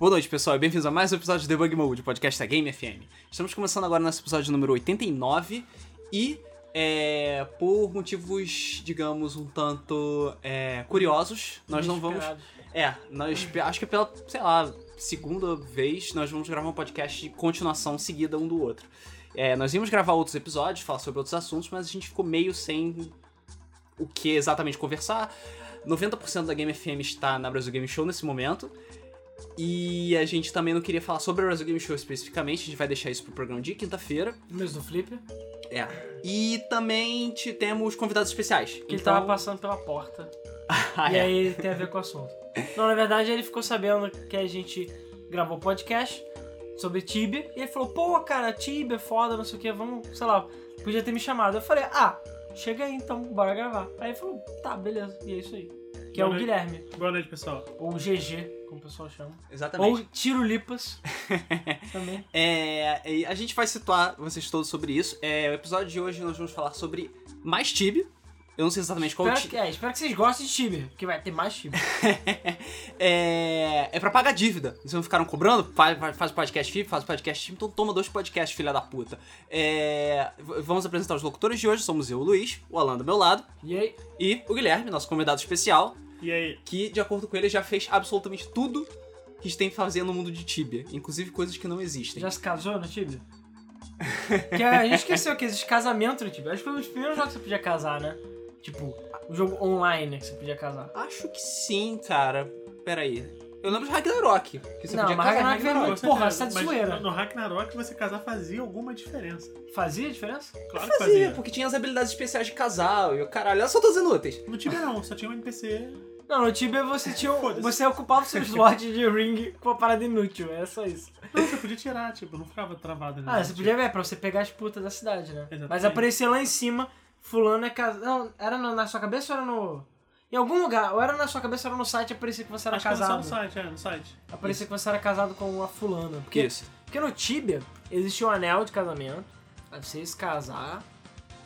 Boa noite, pessoal, e bem-vindos a mais um episódio de Debug Mode, podcast da Game FM. Estamos começando agora nosso episódio número 89 e, é, por motivos, digamos, um tanto é, curiosos, nós não vamos... É, nós, acho que pela, sei lá, segunda vez, nós vamos gravar um podcast de continuação seguida um do outro. É, nós íamos gravar outros episódios, falar sobre outros assuntos, mas a gente ficou meio sem o que exatamente conversar. 90% da Game FM está na Brasil Game Show nesse momento. E a gente também não queria falar sobre a Brasil Game Show especificamente, a gente vai deixar isso pro programa de quinta-feira. No mês do Flip. É. E também te- temos convidados especiais. Que ele tava passando pela porta. Ah, e é. aí tem a ver com o assunto. Não, na verdade ele ficou sabendo que a gente gravou podcast sobre Tibia. E ele falou, pô, cara, Tibia é foda, não sei o que, vamos, sei lá, podia ter me chamado. Eu falei, ah, chega aí então, bora gravar. Aí ele falou, tá, beleza, e é isso aí. Que é o noite. Guilherme, Boa noite, pessoal. ou GG, como o pessoal chama. Exatamente. Ou Tiro Lipas também. É, a gente vai situar vocês todos sobre isso. É, o episódio de hoje nós vamos falar sobre mais Tibia. Eu não sei exatamente qual Espero que, é, espero que vocês gostem de Tibia, porque vai ter mais Tibia. é, é pra pagar dívida. Vocês não ficaram cobrando? Faz, faz, podcast FIP, faz podcast FIP, então toma dois podcasts, filha da puta. É, vamos apresentar os locutores de hoje. Somos eu, o Luiz, o Alan do meu lado, E aí, e o Guilherme, nosso convidado especial, E aí? que, de acordo com ele, já fez absolutamente tudo que tem que fazer no mundo de Tibia, inclusive coisas que não existem. Já se casou no Tibia? que a gente esqueceu que existe casamento no Tibia. Acho que foi um dos primeiros jogos que você podia casar, né? Tipo, o jogo online que você podia casar. Acho que sim, cara. Pera aí. Eu lembro de Ragnarok, que você Não, podia mas casar Ragnarok Ragnarok. muito- Porra, você tá de zoeira. No, Ragnarok, você casar fazia alguma diferença. Fazia diferença? Claro que Fazia, fazia. porque tinha as habilidades especiais de casal e o caralho, elas são todas inúteis. No Tibia não, só tinha um NPC. Não, no Tibia você tinha. um-. Você ocupava o seu slot de ring com uma parada inútil, é só isso. Não, você podia tirar, tipo, não ficava travado. Ah, você podia ver, pra você pegar as putas da cidade, né? Exatamente. Mas aparecia lá em cima, fulano é casado. Não, era na sua cabeça ou era no. Em algum lugar, ou era na sua cabeça ou era no site, aparecia que você era Acho que era só casado. no site, é, no site. Aparecia que você era casado com uma fulana. Porque, Isso. porque no Tibia existia um anel de casamento, aí você ia se casar,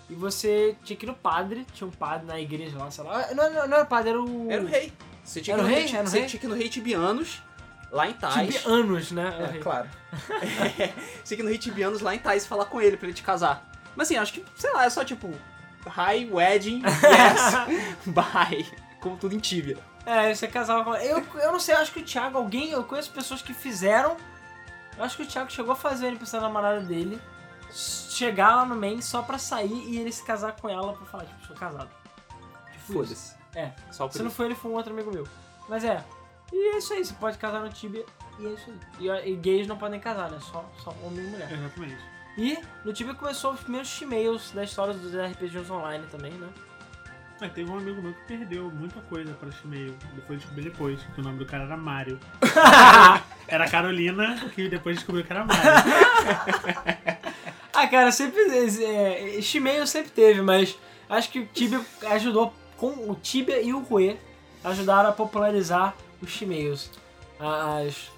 e você tinha que ir no padre, tinha um padre na igreja lá, sei lá. Não, não, não era o padre, era o. Era o rei. Você tinha Era que o ir no rei? rei, Era o você rei? tinha que ir no rei Tibianos, lá em Tais. Tibianos, né? É, claro. você tinha que ir no rei Tibianos lá em Tais e falar com ele pra ele te casar. Mas assim, acho que, sei lá, é só tipo, hi, wedding, yes, bye. Como tudo em Tibia. É, você casava com. Eu, eu não sei, acho que o Thiago, alguém. Eu conheço pessoas que fizeram. Eu acho que o Thiago chegou a fazer o aniversário da namorada dele. Chegar lá no main só pra sair e ele se casar com ela pra falar, tipo, sou casado. Tipo Foda-se. É. Só Se não foi ele, foi um outro amigo meu. Mas é. E é isso aí, você pode casar no Tibia e é isso aí. E, e gays não podem casar, né? Só, só homem e mulher. Exatamente. E no Tibia começou os primeiros e-mails da história dos RPGs online também, né? É, teve um amigo meu que perdeu muita coisa pra esse e-mail. Depois descobri depois, que o nome do cara era Mário. Era Carolina, que depois descobriu que era Mário. Ah, cara, sempre. É, e-mail sempre teve, mas acho que o Tibia ajudou com o Tibia e o Rue ajudaram a popularizar os e-mails. As,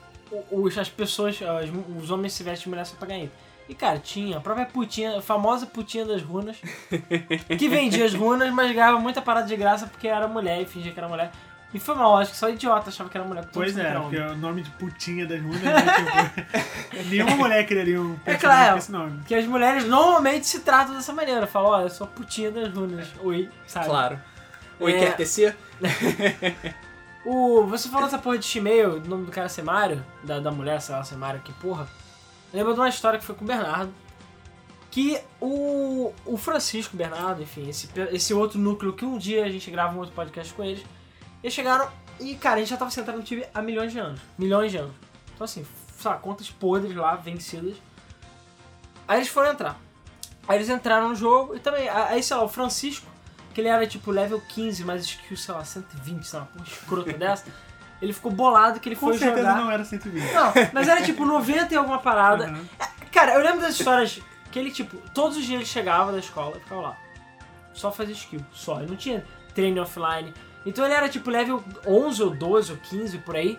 os, as pessoas, as- os homens se vestem de mulher só pra ganhar. E cara, tinha a própria putinha, a famosa putinha das runas, que vendia as runas, mas ganhava muita parada de graça porque era mulher e fingia que era mulher. E foi mal, acho que só idiota achava que era mulher. porque Pois é, porque homem. o nome de putinha das runas é tipo. Nenhuma mulher criaria um personagem claro. com esse nome. Porque as mulheres normalmente se tratam dessa maneira. Falam, olha, eu sou a putinha das runas. Oi, sabe? Claro. Oi, É. quer tecer? O, você falou dessa porra de Shimeio, o nome do cara é Semário, da, da mulher, sei lá, Semário, que porra. Lembra de uma história que foi com o Bernardo. Que o, o Francisco Bernardo, enfim, esse, esse outro núcleo que um dia a gente grava um outro podcast com eles, eles chegaram e, cara, a gente já tava sentado no time há milhões de anos. Milhões de anos. Então, assim, sabe, contas podres lá, vencidas. Aí eles foram entrar. Aí eles entraram no jogo e também, aí, sei lá, o Francisco, que ele era tipo level 15, mas skill, sei lá, 120, sei lá, uma escrota dessa. Ele ficou bolado que ele Com foi certeza jogar. não era 120. Não, mas era tipo 90 e alguma parada. Uhum. Cara, eu lembro das histórias que ele, tipo, todos os dias ele chegava da escola e ficava lá. Só fazia skill, só. Ele não tinha treino offline. Então ele era tipo level 11 ou 12 ou 15 por aí.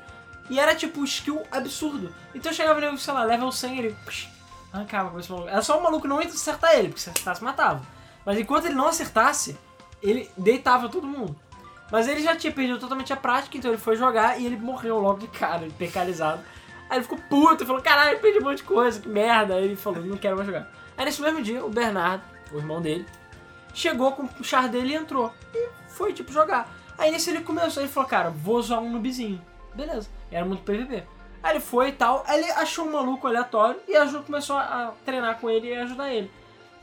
E era tipo skill absurdo. Então eu chegava nele, sei lá, level 100 ele. psh, arrancava com esse maluco. Era só o maluco não acertar ele, porque se acertasse matava. Mas enquanto ele não acertasse, ele deitava todo mundo. Mas ele já tinha perdido totalmente a prática, então ele foi jogar e ele morreu logo de cara, pecalizado. Aí ele ficou puto, falou, caralho, perdi um monte de coisa, que merda. Aí ele falou, não quero mais jogar. Aí nesse mesmo dia, o Bernardo, o irmão dele, chegou com o char dele e entrou. E foi, tipo, jogar. Aí nesse ele começou, ele falou, cara, vou zoar um noobzinho. Beleza, era muito PVP. Aí ele foi e tal, aí ele achou um maluco aleatório e ajudou, começou a treinar com ele e ajudar ele.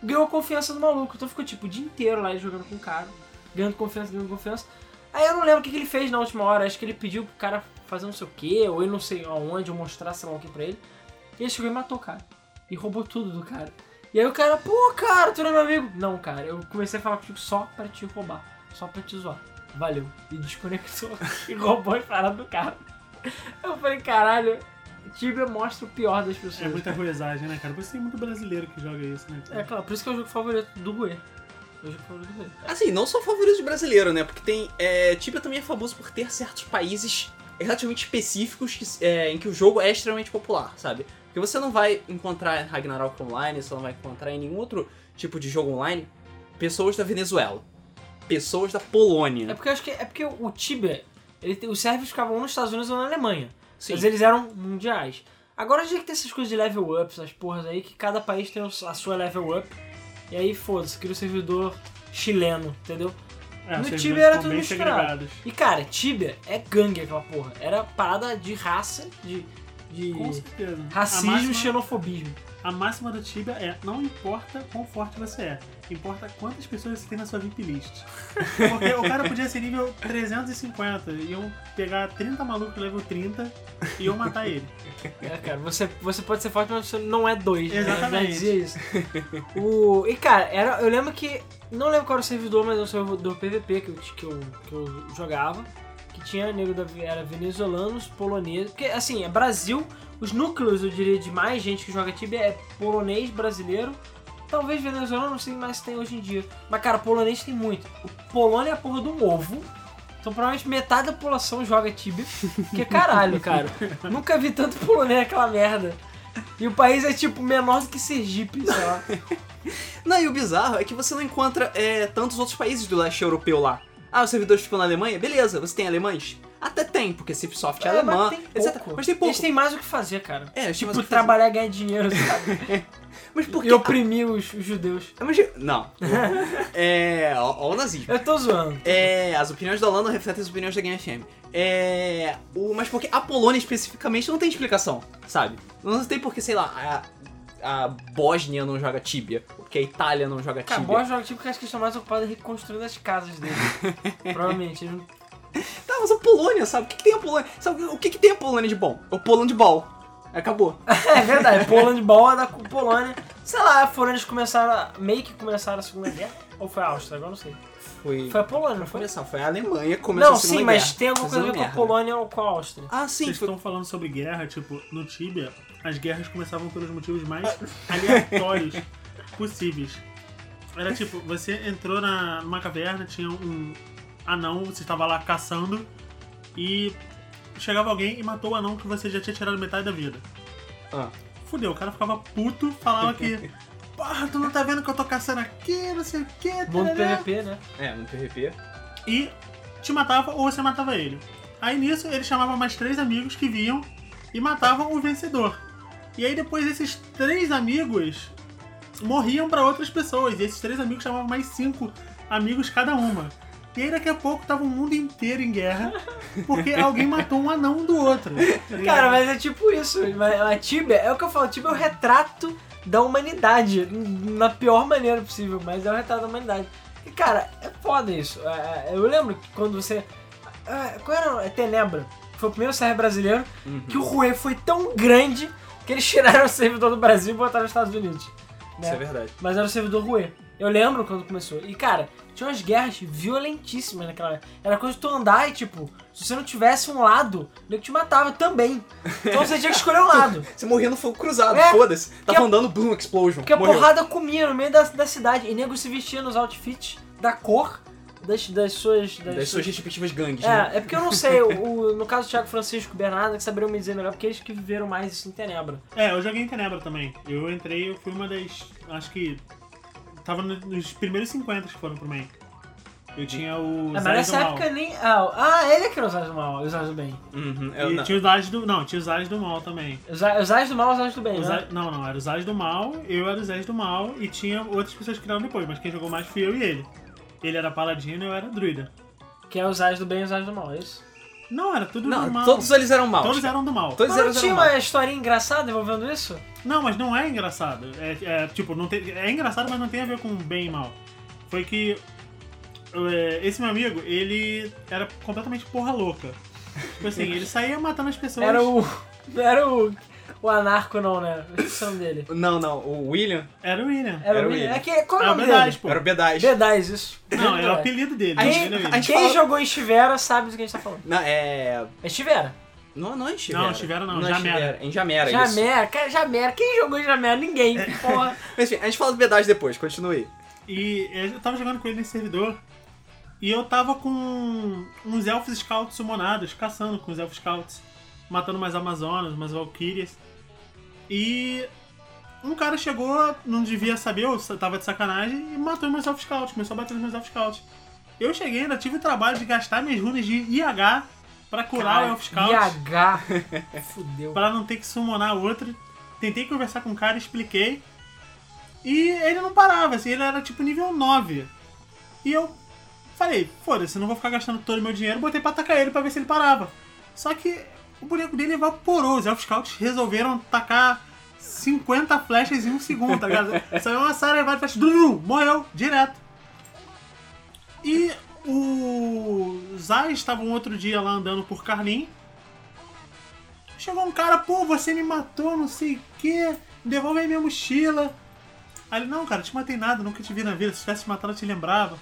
Ganhou a confiança do maluco, então ficou tipo o dia inteiro lá jogando com o cara, ganhando confiança, ganhando confiança. Aí eu não lembro o que, que ele fez na última hora, acho que ele pediu pro cara fazer não sei o que, ou ele não sei aonde, ou mostrar sei lá o que pra ele. E ele chegou e matou o cara. E roubou tudo do cara. E aí o cara, pô, cara, tu não é meu amigo. Não, cara, eu comecei a falar contigo só pra te roubar, só pra te zoar. Valeu. E desconectou e roubou as paradas do cara. Eu falei, caralho, Tibia mostra o pior das pessoas. É muita ruezagem, né, cara? Por isso tem muito brasileiro que joga isso, né? cara? É claro, por isso que é o jogo favorito do Rue. É o jogo favorito do Rue. Assim, não sou favorito de brasileiro, né? Porque tem. É, Tibia também é famoso por ter certos países relativamente específicos que- é, em que o jogo é extremamente popular, sabe? Porque você não vai encontrar em Ragnarok Online, você não vai encontrar em nenhum outro tipo de jogo online pessoas da Venezuela, pessoas da Polônia. É porque eu acho que é porque o Tibia, ele, os servers ficavam ou nos Estados Unidos ou na Alemanha. Sim. Mas eles eram mundiais. Agora a gente tem essas coisas de level up, essas porras aí, que cada país tem a sua level up. E aí, foda-se, cria o servidor chileno, entendeu? É, No Tibia era tudo misturado. E cara, Tibia é gangue aquela porra. Era parada de raça, de, de Com certeza. a racismo e máxima, xenofobismo. A máxima do Tibia é não importa quão forte você é, importa quantas pessoas você tem na sua VIP list. Porque o cara podia ser nível 350, iam pegar 30 malucos level 30 e iam matar ele. É, cara, você, você pode ser forte, mas você não é dois. né? Exatamente. Dizia isso. o, e cara, era, eu lembro que. Não lembro qual era o servidor, mas era o servidor PVP que eu, que eu, que eu jogava. Que tinha nego da. Era venezuelanos, poloneses. Porque assim, é Brasil. Os núcleos, eu diria, de mais gente que joga Tibia é polonês, brasileiro. Talvez venezuelano, não sei mais se tem hoje em dia. Mas, cara, polonês tem muito. O Polônia é a porra de um ovo. Então, provavelmente metade da população joga Tibia. Que caralho, cara. Nunca vi tanto polonês naquela merda. E o país é tipo menor do que Sergipe, sei lá. Não, e o bizarro é que você não encontra é, tantos outros países do leste europeu lá. Ah, os servidores ficam na Alemanha? Beleza, você tem alemães? Até tem, porque Cipsoft é, alemã, mas tem etc. pouco. Mas tem pouco. Eles têm mais o que fazer, cara. É, eles tipo, trabalhar e ganhar dinheiro, sabe? Mas por e que? oprimir os, os judeus. Ah, mas- Não. é. Ó o nazismo. Eu tô zoando. É, as opiniões da Holanda refletem as opiniões da Game FM. É, o, mas porque a Polônia especificamente não tem explicação, sabe? Não tem porque, sei lá, a, a Bósnia não joga Tibia, porque a Itália não joga Cara, Tibia. boa joga tipo que acho que eles estão mais ocupados em reconstruir as casas deles. Provavelmente. Eles não... Tá, mas a Polônia, sabe? O que, que tem a Polônia? Sabe o que, que tem a Polônia de bom? O Poland Ball. Acabou. É verdade, Poland Ball é da Polônia. Sei lá, foram eles que começaram, a, meio que começaram a Segunda Guerra. Ou foi a Áustria, agora não sei. Foi. Foi a Polônia, não Foi, foi? começar, foi a Alemanha que começou Não, a Segunda sim, mas Guerra. tem alguma coisa a ver com a merda. Polônia ou com a Áustria. Ah, sim. Vocês Foi... estão falando sobre guerra, tipo, no Tibia, as guerras começavam pelos motivos mais aleatórios possíveis. Era tipo, você entrou na, numa caverna, tinha um anão, você estava lá caçando e chegava alguém e matou o anão que você já tinha tirado metade da vida. Ah. Fudeu, o cara ficava puto, falava que. Porra, tu não tá vendo que eu tô caçando aqui, não sei o que, Mundo PVP, né? É, no PVP. e te matava ou você matava ele. Aí nisso ele chamava mais três amigos que vinham e matavam o vencedor. E aí depois esses três amigos morriam pra outras pessoas. E esses três amigos chamavam mais cinco amigos cada uma. E aí daqui a pouco tava o mundo inteiro em guerra porque alguém matou um anão do outro. tá? Cara, mas é tipo isso. mas A Tibia, é o que eu falo, Tibia é o retrato da humanidade. Na pior maneira possível, mas é o retrato da humanidade. E, cara, é foda isso. É, é, Eu lembro que quando você. é, Qual era? É Tenebra. Foi o primeiro server brasileiro. Que o Rue foi tão grande que eles tiraram o servidor do Brasil e botaram nos Estados Unidos. né? Isso é verdade. Mas era o servidor Rue. Eu lembro quando começou. E, cara, tinha umas guerras violentíssimas naquela época. Era coisa de tu andar e, tipo, se você não tivesse um lado, ele te matava também. Então você tinha que escolher um lado. Você morria no fogo cruzado, É, foda-se. Tava a- andando, boom, explosion. Porque a morreu. porrada comia no meio da, da cidade. E nego se vestia nos outfits da cor das, das suas. Das, Das suas respectivas gangues, né? É, é porque eu não sei, o, o- no caso do Thiago Francisco e Bernardo, que saberiam me dizer melhor, porque eles que viveram mais isso em Tenebra. É, eu joguei em Tenebra também. Eu entrei, eu fui uma das. Acho que. Tava no- nos primeiros 50 que foram pro main. Eu tinha o É, mas Zaz nessa Mal. época nem. Ah, ah, ele é que era os Ais do Mal, os Ais do Bem. Uhum, eu E não. tinha os Zaz do... Não, tinha os Zaz do Mal também. Os Ais do Mal, os Ais do Bem, Os né? Zaz- Não, não, era os Zaz do Mal, eu era os Zaz do Mal e tinha outras pessoas que criaram depois, mas quem jogou mais fui eu e ele. Ele era paladino e eu era druida. Que é os Ais do Bem e os Ais do Mal, é isso? Não, era tudo do Não, mal. todos eles eram maus. Todos cara. eram do mal. Todos Mas não eles tinha eram maus. uma historinha engraçada envolvendo isso? Não, mas não é engraçado. É, é, tipo, não tem, é engraçado, mas não tem a ver com bem e mal. Foi que é, esse meu amigo, ele era completamente porra louca. Tipo assim, ele saía matando as pessoas. Era o. Não era o. O anarco, não, né? Esqueci o nome dele. Não, não, o William Era o William. Era, Era o William. William. É que, qual é É o o nome B10, dele? pô. era o B10. B10, isso. Não, é o apelido dele. A gente- era o a gente Quem fala- jogou em Estivera sabe do que a gente tá falando. Não, é. É Estivera. Não, não é Estivera. Não, Estivera não, é Jamera. Estivera, Em Jamera, isso. Jamera, cara, Jamera. Quem jogou em Jamera? Ninguém. Porra. Mas enfim, a gente fala do B10 depois, continue. E eu tava jogando com ele nesse servidor. E eu tava com uns elfos scouts summonados, caçando com os elfos scouts. Matando umas amazonas, umas valkyrias. E um cara chegou, não devia saber, eu tava de sacanagem, e matou meus elfos scouts. Começou a bater nos meus elfos scouts. Eu cheguei, ainda tive o trabalho de gastar minhas runas de IH pra curar o elf scout. IH. Fudeu. Pra não ter que summonar outro. Tentei conversar com o cara, expliquei. E ele não parava, assim, ele era tipo nível 9. E eu falei, foda-se, não vou ficar gastando todo o meu dinheiro, botei pra atacar ele pra ver se ele parava. Só que o boneco dele evaporou, os Elf Scouts resolveram tacar 50 flechas em um segundo, tá ligado? Saiu uma Sarah de flecha, dum, dum, morreu, direto. E o Zay estava um outro dia lá andando por Carlin. Chegou um cara, pô, você me matou, não sei o que, devolve aí minha mochila. Aí ele, não, cara, te matei nada, nunca te vi na vida, se tivesse matado eu te lembrava.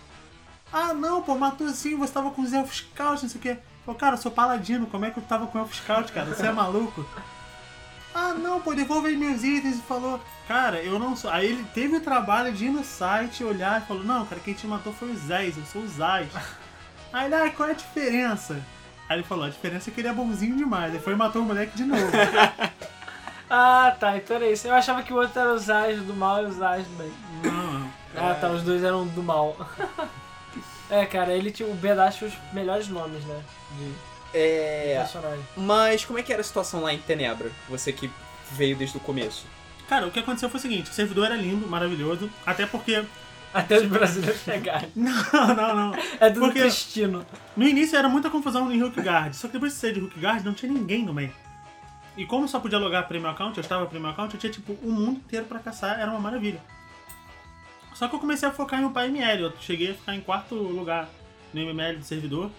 Ah, não, pô, matou sim, você tava com os Elf Scouts, não sei o que. Falei, cara, eu sou paladino, como é que eu tava com Elf Scout, cara? Você é maluco? Ah, não, pô, devolve meus itens e falou, cara, eu não sou. Aí ele teve o trabalho de ir no site, olhar e falou, não, cara, quem te matou foi o Zés, eu sou o Zaz. Aí ele, ah, qual é a diferença? Aí ele falou, a diferença é que ele é bonzinho demais. Aí foi e matou o moleque de novo. Ah, tá. Então era isso. Eu achava que o outro era os Ais do Mal e os Ais do Bem. não, não. Ah, tá. Os dois eram do mal. é, cara, ele tinha o B10 tinha os melhores nomes, né? De É. personagem. Mas como é que era a situação lá em Tenebra? Você que veio desde o começo. Cara, o que aconteceu foi o seguinte, o servidor era lindo, maravilhoso, até porque... Até os brasileiros chegarem. Não, não, não. É tudo Porque- cristino. No início era muita confusão em Hookguard, só que depois de sair de Hookguard não tinha ninguém no meio. E como só podia logar Premium Account, eu estava Premium Account, eu tinha tipo o mundo inteiro pra caçar, era uma maravilha. Só que eu comecei a focar em upar ML, eu cheguei a ficar em quarto lugar no MML do servidor.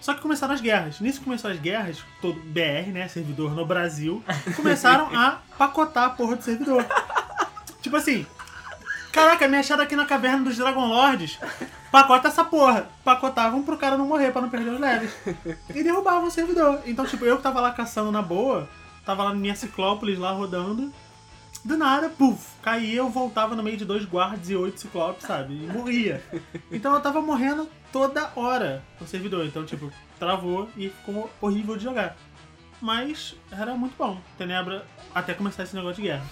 Só que começaram as guerras. Nisso que começou as guerras, todo BR, né, servidor no Brasil, começaram a pacotar a porra do servidor. Tipo assim, caraca, me acharam aqui na caverna dos Dragon Lords, pacota essa porra. Pacotavam pro cara não morrer, pra não perder os leves. E derrubavam o servidor. Então, tipo, eu que tava lá caçando na boa, tava lá na minha Ciclópolis lá rodando, do nada, puf, caía, eu voltava no meio de dois guardas e oito ciclopes, sabe? E morria. Então eu tava morrendo toda hora no servidor. Então, tipo, travou e ficou horrível de jogar. Mas era muito bom. Tenebra até começar esse negócio de guerra.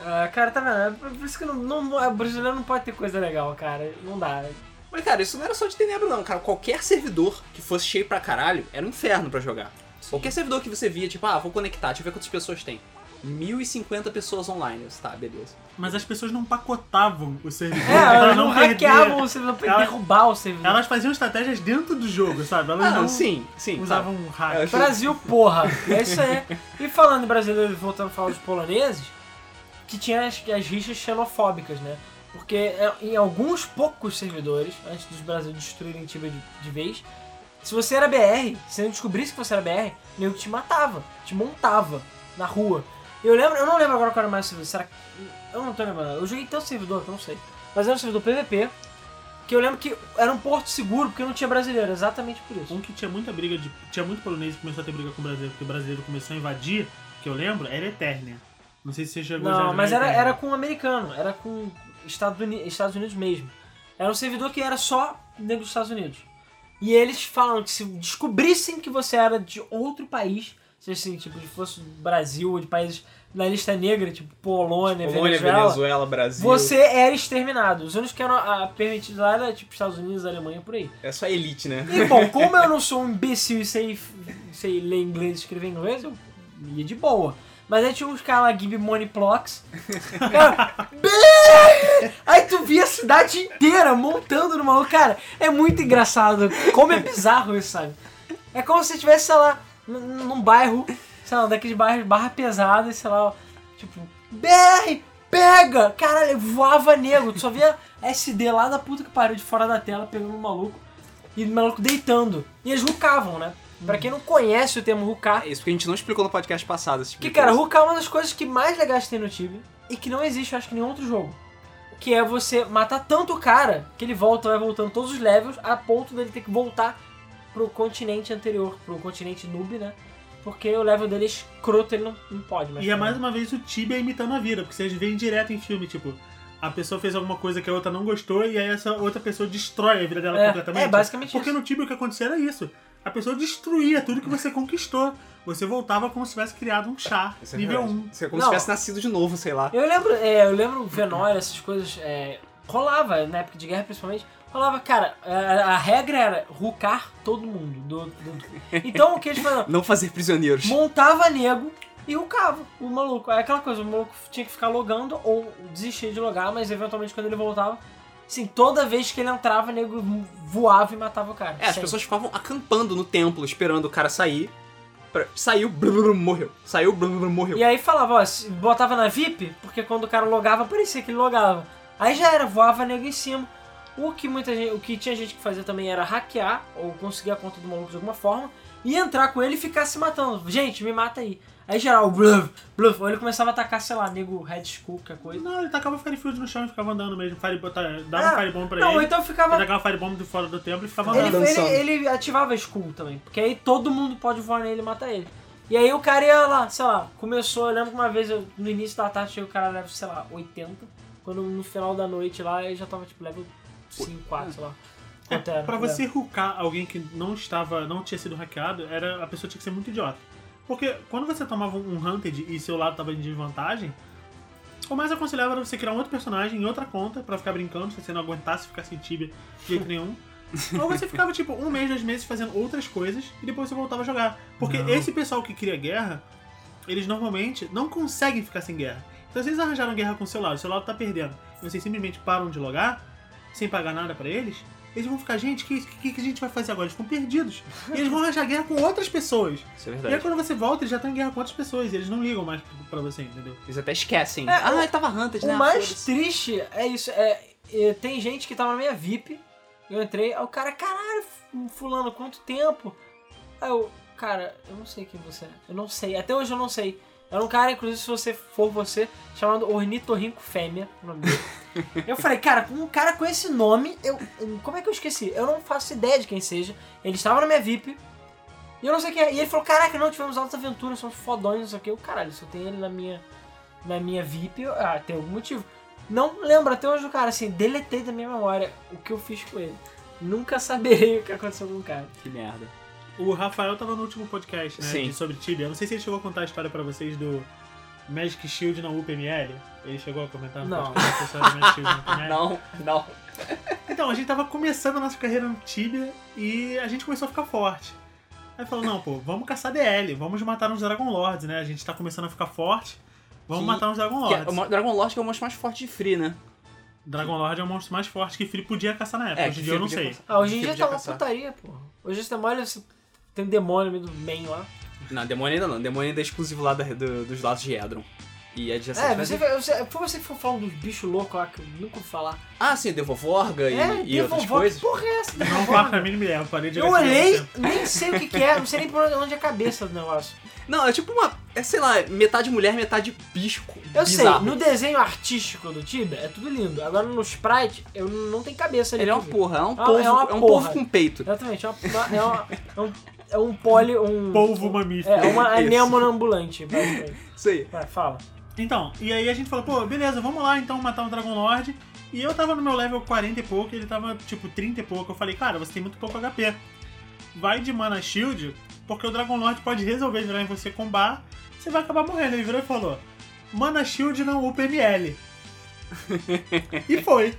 Ah, cara, tá vendo? É por isso que não, não, o brasileiro não pode ter coisa legal, cara. Não dá. Mas, cara, isso não era só de Tenebra, não, cara. Qualquer servidor que fosse cheio pra caralho era um inferno pra jogar. Qualquer servidor que você via, tipo, ah, vou conectar, deixa eu ver quantas pessoas tem. 1050 pessoas online. Eu disse, Tá, beleza. Mas as pessoas não pacotavam o servidor É, elas não perder. hackeavam o servidor pra Ela- derrubar o servidor. Elas faziam estratégias dentro do jogo, sabe? Elas Ah, não não, sim, sim. usavam um hack. É, Brasil, porra. É isso aí. E falando em brasileiro, voltando a falar dos poloneses, que tinha as, as rixas xenofóbicas, né? Porque é, em alguns poucos servidores, antes dos brasileiros destruírem Tibia de, de vez, se você era BR, se não descobrisse que você era BR, o nego te matava, te montava na rua. Eu lembro, eu não lembro agora qual era mais o servidor, será que- Eu não tô lembrando, eu joguei tanto servidor que eu não sei. Mas era um servidor PVP, que eu lembro que era um porto seguro porque não tinha brasileiro, exatamente por isso. Um que tinha muita briga de. Tinha muito polonês que começou a ter briga com o brasileiro, porque o brasileiro começou a invadir, que eu lembro, era Eternia. Não sei se você chegou Não, mas era, Eternia. era com um americano, era com Estados Unidos, Estados Unidos mesmo. Era um servidor que era só negro dos Estados Unidos. E eles falam que se descobrissem que você era de outro país, se assim, tipo, se fosse Brasil ou de países na lista negra, tipo Polônia, Polônia, Venezuela, Venezuela, Brasil. você era exterminado. Os únicos que eram ah, permitidos lá era tipo Estados Unidos, Alemanha, por aí. É só elite, né? E bom, como eu não sou um imbecil e sei, sei ler inglês e escrever inglês, eu ia de boa. Mas aí tinha uns caras lá, Give Money Blocks. Cara! Aí tu via a cidade inteira montando no maluco. Cara, é muito engraçado. Como é bizarro isso, sabe? É como se estivesse, sei lá, num, bairro, sei lá, daqueles bairros barra pesada, sei lá, tipo, BR, pega! Caralho, voava nego. Tu só via SD lá da puta que pariu de fora da tela pegando um maluco e o maluco deitando. E eles rucavam, né? Pra quem não conhece o termo rucar, É isso porque a gente não explicou no podcast passado. Esse tipo que, cara. Hulk é uma das coisas que mais legais que tem no Tibia e que não existe, acho que em nenhum outro jogo. Que é você matar tanto o cara que ele volta, vai voltando todos os levels, a ponto dele ter que voltar pro continente anterior, pro continente noob, né? Porque o level dele é escroto, ele não, não pode mais. E é mais uma vez o Tibia imitando a vida, porque vocês veem direto em filme, tipo, a pessoa fez alguma coisa que a outra não gostou e aí essa outra pessoa destrói a vida dela É, completamente. é basicamente Porque isso. no Tibia o que acontecia era isso. A pessoa destruía tudo que você conquistou. Você voltava como se tivesse criado um char Isso é nível verdade. 1. Isso é como Não. se tivesse nascido de novo, sei lá. Eu lembro, é, eu lembro o Venório, essas coisas. é, rolava, na época de guerra principalmente, rolava, cara, a, a regra era rucar todo mundo. do- do- Então o que eles faziam? Não fazer prisioneiros. montava nego e rucava o maluco. É aquela coisa, o maluco tinha que ficar logando ou desistir de logar, mas eventualmente quando ele voltava, assim, toda vez que ele entrava, o nego voava e matava o cara. É, as Sempre. pessoas ficavam acampando no templo, esperando o cara sair. Saiu, blum, blum, morreu. Saiu, blum, morreu. E aí falava, ó, botava na VIP, porque quando o cara logava, parecia que ele logava. Aí já era, voava nego em cima. O que muita gente, o que tinha gente que fazia também era hackear ou conseguir a conta do maluco de alguma forma e entrar com ele e ficar se matando. Gente, me mata aí. Aí geral, bluff, bluff. Ou ele começava a atacar, sei lá, nego Red Skull, qualquer coisa. Não, ele tacava Firefield no chão e ficava andando mesmo. Fire, dava Ah, um Firebomb pra Não, ele. então ficava. Ele tacava Firebomb de fora do templo e ficava Ele, andando. dançando. ele, ele ativava Skull também, porque aí todo mundo pode voar nele e matar ele. E aí o cara ia lá, sei lá, começou, eu lembro que uma vez, eu- no início da tarde, o cara level, sei lá, 80. Quando no final da noite lá, ele já tava tipo level 5, 4, sei lá. É, Quanto era, pra você hoocar alguém que não estava, não tinha sido hackeado, era, a pessoa tinha que ser muito idiota. Porque quando você tomava um Hunted e seu lado tava em desvantagem, o mais aconselhável era você criar um outro personagem em outra conta pra ficar brincando, se você não aguentasse ficar sem Tibia de jeito nenhum. Ou você ficava tipo um mês, dois meses fazendo outras coisas e depois você voltava a jogar. Porque Não. esse pessoal que cria guerra, eles normalmente não conseguem ficar sem guerra. Então se eles arranjaram guerra com o seu lado, o seu lado tá perdendo, e vocês simplesmente param de logar, sem pagar nada pra eles, eles vão ficar, gente, o que, que, que a gente vai fazer agora? Eles ficam perdidos. E eles vão arranjar guerra com outras pessoas. Isso é E aí verdade. quando você volta, eles já estão em guerra com outras pessoas, e eles não ligam mais pra você, entendeu? Eles até esquecem. É, ah, o- ele tava Hunted, né? O mais triste é isso, é, é, tem gente que tava na minha VIP, eu entrei, aí o cara, caralho, fulano, quanto tempo? Aí eu, cara, eu não sei quem você é, eu não sei, até hoje eu não sei. Era um cara, inclusive, se você for você, chamado Ornitorrinco Fêmea, o nome dele. Eu falei, cara, com um cara com esse nome, eu, como é que eu esqueci? Eu não faço ideia de quem seja. Ele estava na minha VIP, e eu não sei quem é. E ele falou, caraca, não, tivemos altas aventuras, somos fodões, não sei o que. Eu, caralho, se eu tenho ele na minha, na minha VIP, eu- ah, tem algum motivo. Não lembro até hoje do cara, assim, deletei da minha memória o que eu fiz com ele. Nunca saberei o que aconteceu com o cara. Que merda. O Rafael tava no último podcast, né? Sim. de- sobre Tibia. Eu não sei se ele chegou a contar a história pra vocês do Magic Shield na UPML. Ele chegou a comentar no Não. podcast a história do Magic Shield na UPML. Não, não. Então, a gente tava começando a nossa carreira no Tibia e a gente começou a ficar forte. Aí falou, não, pô, vamos caçar DL, vamos matar uns Dragon Lords, né? A gente tá começando a ficar forte, vamos Que- matar uns Dragon Que é- Lords. o Mo- Dragon Lord que é o monstro mais forte de Free, né? Dragon Lord é o monstro mais forte que Free podia caçar na época. É, Hoje em dia eu não sei. Ah, hoje em dia tá uma putaria, porra. Hoje você mole, você tem um demônio no meio do main lá. Não, demônio ainda não. Demônio ainda é exclusivo lá da- do- dos lados de Edron. E. É, mas- você, você, foi você que foi falando dos bichos loucos lá que eu nunca ouvi falar. Ah, sim, Devovorga e, é, e outras coisas. que porra é essa? Não Devolver? faço a mínima ideia, eu parei de Eu olhei, nem sei o que, que é, não sei nem por onde é a cabeça do negócio. Não, é tipo uma. É, sei lá, metade mulher, metade bicho. Eu bizarro. sei, no desenho artístico do Tibia é tudo lindo. Agora no sprite, eu não tem cabeça ali. Ele é uma pra porra, é um É polvo, é uma é um porra. polvo com peito. Exatamente, é, uma, é, uma- é um, é um poli. Um, Polvo mamífero. É, uma Isso. anêmona ambulante, basicamente. Isso aí. Vai, fala. Então, e aí a gente falou, pô, beleza, vamos lá então matar um Dragon Lord. E eu tava no meu level 40 e pouco, ele tava tipo 30 e pouco. Eu falei, cara, você tem muito pouco HP. Vai de Mana Shield porque o Dragon Lord pode resolver virar em você com bar, você vai acabar morrendo. Ele virou e falou: Mana Shield não upa ML. e foi.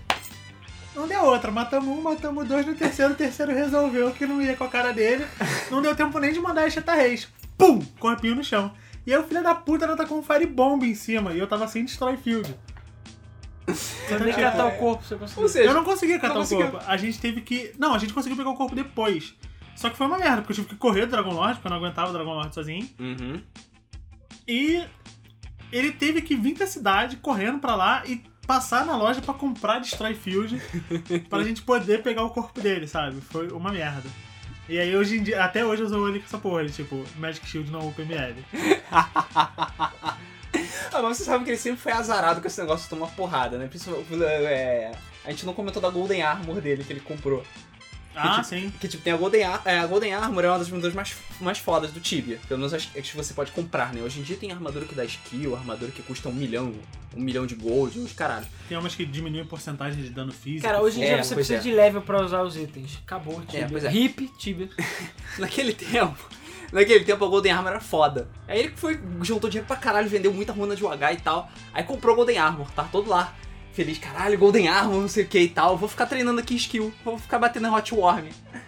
Não deu outra, matamos um, matamos dois no terceiro, o terceiro resolveu que não ia com a cara dele. Não deu tempo nem de mandar a Cheta Reis. Pum! Corpinho no chão. E aí o filho da puta ela tá com um Fire Bomb em cima e eu tava sem Destroy Field. Você nem catar o corpo, você conseguiu. Ou seja, Eu não consegui catar Não o conseguiu. corpo. A gente teve que. Não, a gente conseguiu pegar o corpo depois. Só que foi uma merda, porque eu tive que correr do Dragon Lord, porque eu não aguentava o Dragon Lord sozinho. Uhum. E ele teve que vir da cidade correndo pra lá e passar na loja pra comprar Destroy Field pra gente poder pegar o corpo dele, sabe? Foi uma merda. E aí hoje em dia, até hoje eu uso ele com essa porra, ele, tipo, Magic Shield não upa ML. Ah, mas você sabe que ele sempre foi azarado com esse negócio de tomar porrada, né? Principalmente, é, a gente não comentou da Golden Armor dele que ele comprou. Ah, tipo, sim. Que tipo, tem a Golden, Ar é, a Golden Armor é uma das armaduras mais, mais fodas do Tibia. Pelo menos as as que você pode comprar, né? Hoje em dia tem armadura que dá skill, armadura que custa um milhão, um milhão de gold, uns caralho. Tem umas que diminuem a porcentagem de dano físico. Cara, hoje em É, dia você precisa é. de level pra usar os itens. Acabou, Tibia. pois é. Hip, Tibia. Naquele tempo, naquele tempo a Golden Armor era foda. Aí ele foi, juntou dinheiro pra caralho, vendeu muita runa de UH e tal. Aí comprou a Golden Armor, tá todo lá. Feliz, caralho, Golden Armor, não sei o que e tal. Vou ficar treinando aqui skill, vou ficar batendo Hot Worm.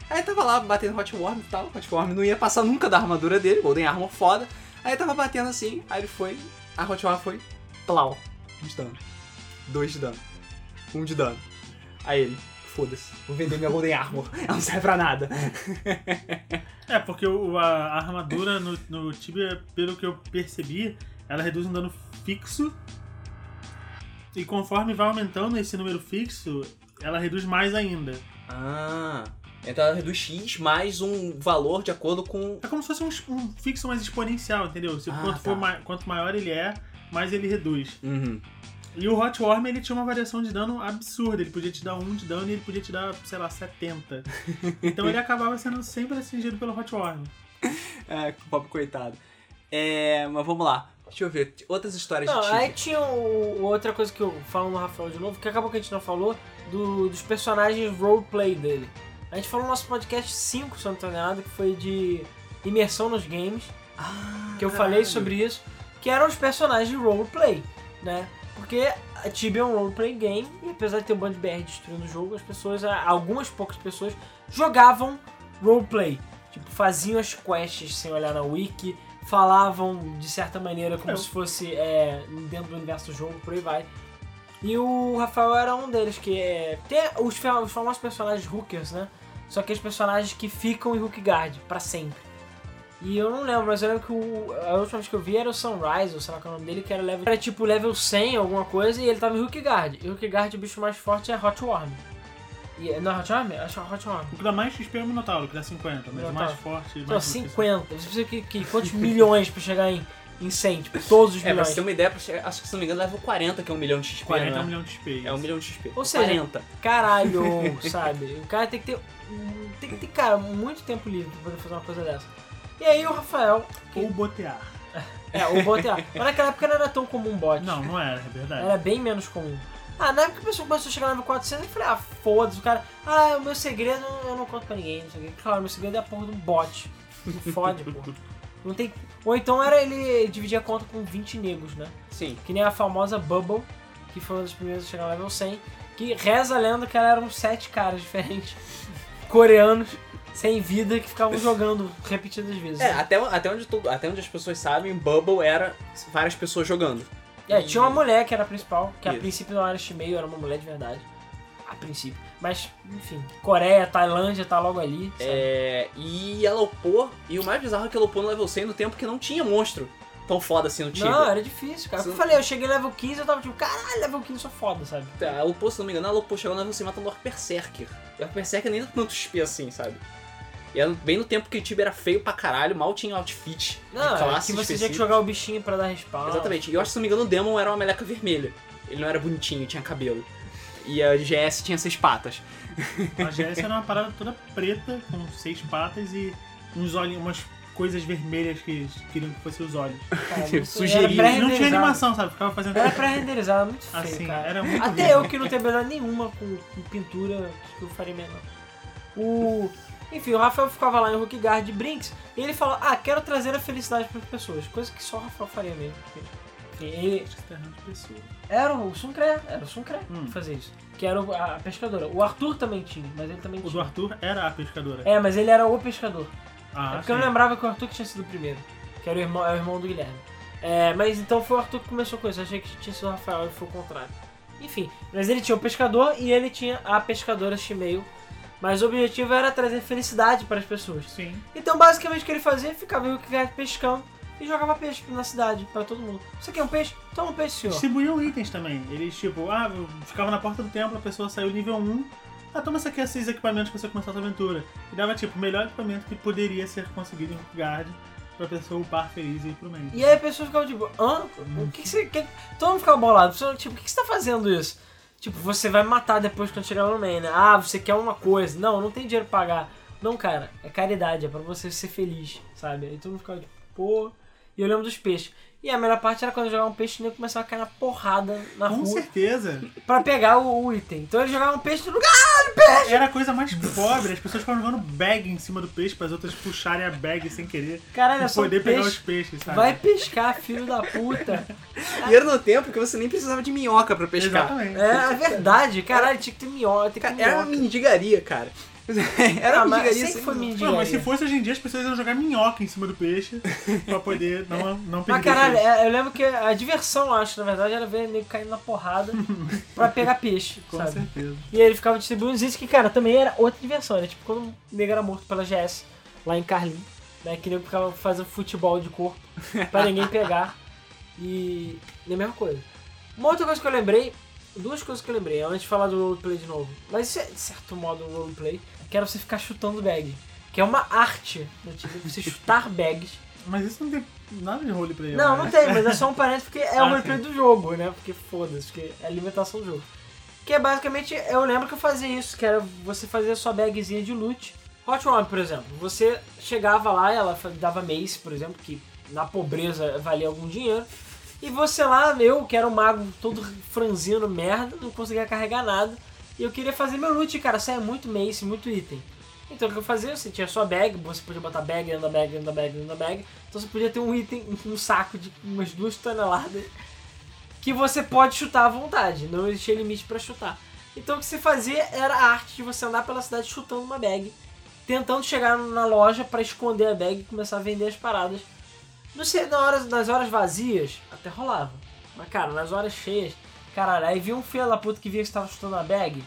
Aí tava lá batendo Hot Worm e tal. Hot Worm não ia passar nunca da armadura dele, Golden Armor foda. Aí tava batendo assim, aí ele foi, a Hot Worm foi, plau, um de dano. Dois de dano. Um de dano. Aí ele, foda-se, vou vender minha Golden Armor, ela não serve pra nada. É, porque o- a, a armadura no, no Tibia, pelo que eu percebi, ela reduz um dano fixo. E conforme vai aumentando esse número fixo, ela reduz mais ainda. Ah, então ela reduz X mais um valor de acordo com. É como se fosse um, um fixo mais exponencial, entendeu? Se, Ah, quanto, tá. for ma- quanto maior ele é, mais ele reduz. Uhum. E o Hot Worm, ele tinha uma variação de dano absurda. Ele podia te dar 1 de dano e ele podia te dar, sei lá, 70. Então ele acabava sendo sempre atingido pelo Hot Worm. É, pobre coitado. É, mas vamos lá. Deixa eu ver. Outras histórias Não, de aí Tibia. tinha o- outra coisa que eu falo no Rafael de novo, que acabou que a gente não falou, do- dos personagens roleplay dele. A gente falou no nosso podcast 5, se eu não tô enganado, que foi de imersão nos games, Ah, que eu falei sobre isso, que eram os personagens de roleplay, né? Porque a Tibia é um roleplay game, e apesar de ter um bando de BR destruindo o jogo, as pessoas, algumas poucas pessoas, jogavam roleplay. Tipo, faziam as quests sem olhar na wiki, falavam de certa maneira como Eu- se fosse é, dentro do universo do jogo, por aí vai. E o Rafael era um deles, que é. Tem os, os famosos personagens hookers, né? Só que os personagens que ficam em Hookguard pra sempre. E eu não lembro, mas eu lembro que o, a última vez que eu vi era o Sunrise, ou sei lá qual é o nome dele, que era level. Era tipo level 100, alguma coisa, e ele tava em Hookguard. E Hookguard, o bicho mais forte é Hot Worm. E, não é Hot Worm? Acho que é Hot Worm. O que dá mais XP é o Minotauro, que dá 50, mas o mais forte... Então, mais forte- 50. Você precisa que, que quantos milhões pra chegar em, em 100? Tipo, todos os É, pra milhões. você ter uma ideia, pra chegar- acho que se não me engano, leva 40, que é um milhão de XP. 40 é não um milhão de XP. É um milhão de XP. Ou seja, 40. Caralho, sabe? O cara tem que ter. Tem que ter, cara, muito tempo livre pra poder fazer uma coisa dessa. E aí o Rafael. que- Ou botear. é, o bot. é, Mas naquela época não era tão comum bot. Não, não era, é verdade. Era bem menos comum. Ah, na época que a pessoa começou a chegar no level 400, eu falei, ah, foda-se, o cara. Ah, o meu segredo eu não conto pra ninguém, não sei o quê. Claro, meu segredo é a porra de um bot. Não fode, porra. Não tem. Ou então era ele dividir a conta com 20 negros, né? Sim. Que nem a famosa Bubble, que foi uma das primeiras a chegar no level 100, que reza a lenda que eram sete caras diferentes, coreanos, sem vida, que ficavam jogando repetidas vezes. É, até, até, onde tudo, até onde as pessoas sabem, Bubble era várias pessoas jogando. É, tinha uma mulher que era a principal, que a Isso. princípio não era Shimeio, era uma mulher de verdade. A princípio. Mas, enfim, Coreia, Tailândia tá logo ali. sabe? É, e ela upou, e o mais bizarro é que ela upou no level 100 no tempo que não tinha monstro tão foda assim no Tibia. Não, era difícil, cara. Você Eu falei, eu cheguei level 15 eu tava tipo, caralho, level 15 eu sou foda, sabe? Ela upou, se não me engano, ela upou chegou no level 100 matando o Orc Berserker. O Orc Berserker nem dá tanto XP assim, sabe? E era bem no tempo que o Tibia era feio pra caralho, mal tinha outfit Não, de é classe que você tinha que específica. jogar o bichinho pra dar respawn. Exatamente. E eu acho que, se não me engano, o Demon era uma meleca vermelha. Ele não era bonitinho, tinha cabelo. E a GS tinha seis patas. A GS era uma parada toda preta, com seis patas e uns olhinhos, umas coisas vermelhas que queriam que fossem os olhos. Cara, Tipo, não- E tinha animação, sabe? Ficava fazendo Era pré-renderizado, muito feio, assim, cara. era muito Até eu que não tenho habilidade nenhuma com, com pintura que eu faria melhor. O... Enfim, o Rafael ficava lá em Rookgard de Brinks e ele falou: Ah, quero trazer a felicidade para as pessoas. Coisa que só o Rafael faria mesmo. porque, ele. Tá. Era o Suncré, era o Suncré Hum. que fazia isso. Que era o- a pescadora. O Arthur também tinha, mas ele também O do tinha. Arthur era a pescadora. É, mas ele era o pescador. Ah, é porque eu não sim. lembrava que o Arthur que tinha sido o primeiro. Que era o irmão, é o irmão do Guilherme. É, mas então foi o Arthur que começou com isso. Eu achei que tinha sido o Rafael e foi o contrário. Enfim, mas ele tinha o pescador e ele tinha a pescadora Shimeio. Mas o objetivo era trazer felicidade para as pessoas. Sim. Então, basicamente, o que ele fazia? Ficava em Rookgard pescando e jogava peixe na cidade para todo mundo. Você quer um peixe? Toma um peixe, senhor. Distribuíam itens também. Eles, tipo, ah, ficava na porta do templo, a pessoa saiu nível 1. Ah, toma esse aqui, esses equipamentos pra você começar a sua aventura. E dava, tipo, o melhor equipamento que poderia ser conseguido em Guard pra pessoa upar feliz e ir pro meio. E aí a pessoa ficava tipo, hã? O que, que você quer? Todo mundo ficava bolado. A pessoa, tipo, por que, que você tá fazendo isso? Tipo, você vai matar depois quando chegar no main, né? Ah, você quer uma coisa. Não, não tem dinheiro pra pagar. Não, cara, é caridade, é pra você ser feliz, sabe? Aí todo mundo ficava tipo, pô. E eu lembro dos peixes. E a melhor parte era quando eu jogava um peixe e ele começava a cair na porrada na Com rua certeza. pra pegar o, o item. Então ele jogava um peixe no lugar. Era a coisa mais pobre. As pessoas ficavam jogando bag em cima do peixe para as outras puxarem a bag sem querer. Caralho, é E só um poder pegar peixe. os peixes, sabe? Vai pescar, filho da puta. E era no tempo que você nem precisava de minhoca pra pescar. Exatamente. É, é verdade, caralho, tinha que ter minhoca, tem que ter Cara, era uma minhoca. mendigaria, cara. Era Ah, uma mas sempre sem- foi mendigaria. Não, mas se fosse hoje em dia, as pessoas iam jogar minhoca em cima do peixe pra poder não, não perder Mas caralho, o peixe. é- eu lembro que a diversão, acho, na verdade, era ver nego caindo na porrada pra pegar peixe, Com sabe? certeza. E ele ficava distribuindo itens que, cara, também era outra diversão. Era tipo quando o nego era morto pela GS, lá em Carlin, né? Que nego ficava fazendo futebol de corpo pra ninguém pegar. E. é a mesma coisa. Uma outra coisa que eu lembrei, duas coisas que eu lembrei, antes de falar do roleplay de novo. Mas isso é, de certo modo, um roleplay, que era você ficar chutando bag. Que é uma arte, né? Tipo, você chutar bags. Mas isso não tem nada de roleplay. Não, né? não tem, mas é só um parênteses porque é o Ah, roleplay do jogo, né? Porque foda-se, porque é a alimentação do jogo. Que é basicamente, eu lembro que eu fazia isso, que era você fazer a sua bagzinha de loot. Hot Rod, por exemplo, você chegava lá, ela dava mace, por exemplo, que na pobreza valia algum dinheiro. E você lá, eu, que era um mago todo franzino, merda, não conseguia carregar nada. E eu queria fazer meu loot, cara, saia muito mace, muito item. Então o que eu fazia? Você tinha sua bag, você podia botar bag dentro da bag, dentro da bag, dentro da bag. Então você podia ter um item, um saco de umas duas toneladas que você pode chutar à vontade, não existia limite pra chutar. Então o que você fazia era a arte de você andar pela cidade chutando uma bag, tentando chegar na loja pra esconder a bag e começar a vender as paradas. Não sei, na hora- nas horas vazias, até rolava. Mas cara, nas horas cheias, caralho, aí via um filho da puta que via que você tava chutando a bag,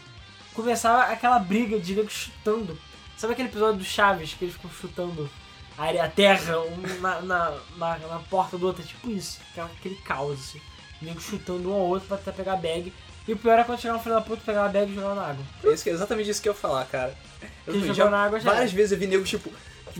começava aquela briga de nego chutando. Sabe aquele episódio do Chaves que eles ficam chutando a, areia- a terra um na, na, na, na porta do outro? É tipo isso, aquele caos assim. Nego chutando um ao outro pra tentar pegar a bag. E o pior é quando chegava um filho da puta, pegava a bag e jogava na água. É isso exatamente isso que eu ia falar, cara. Eu, Quem já- na água já várias vezes eu vi nego, tipo,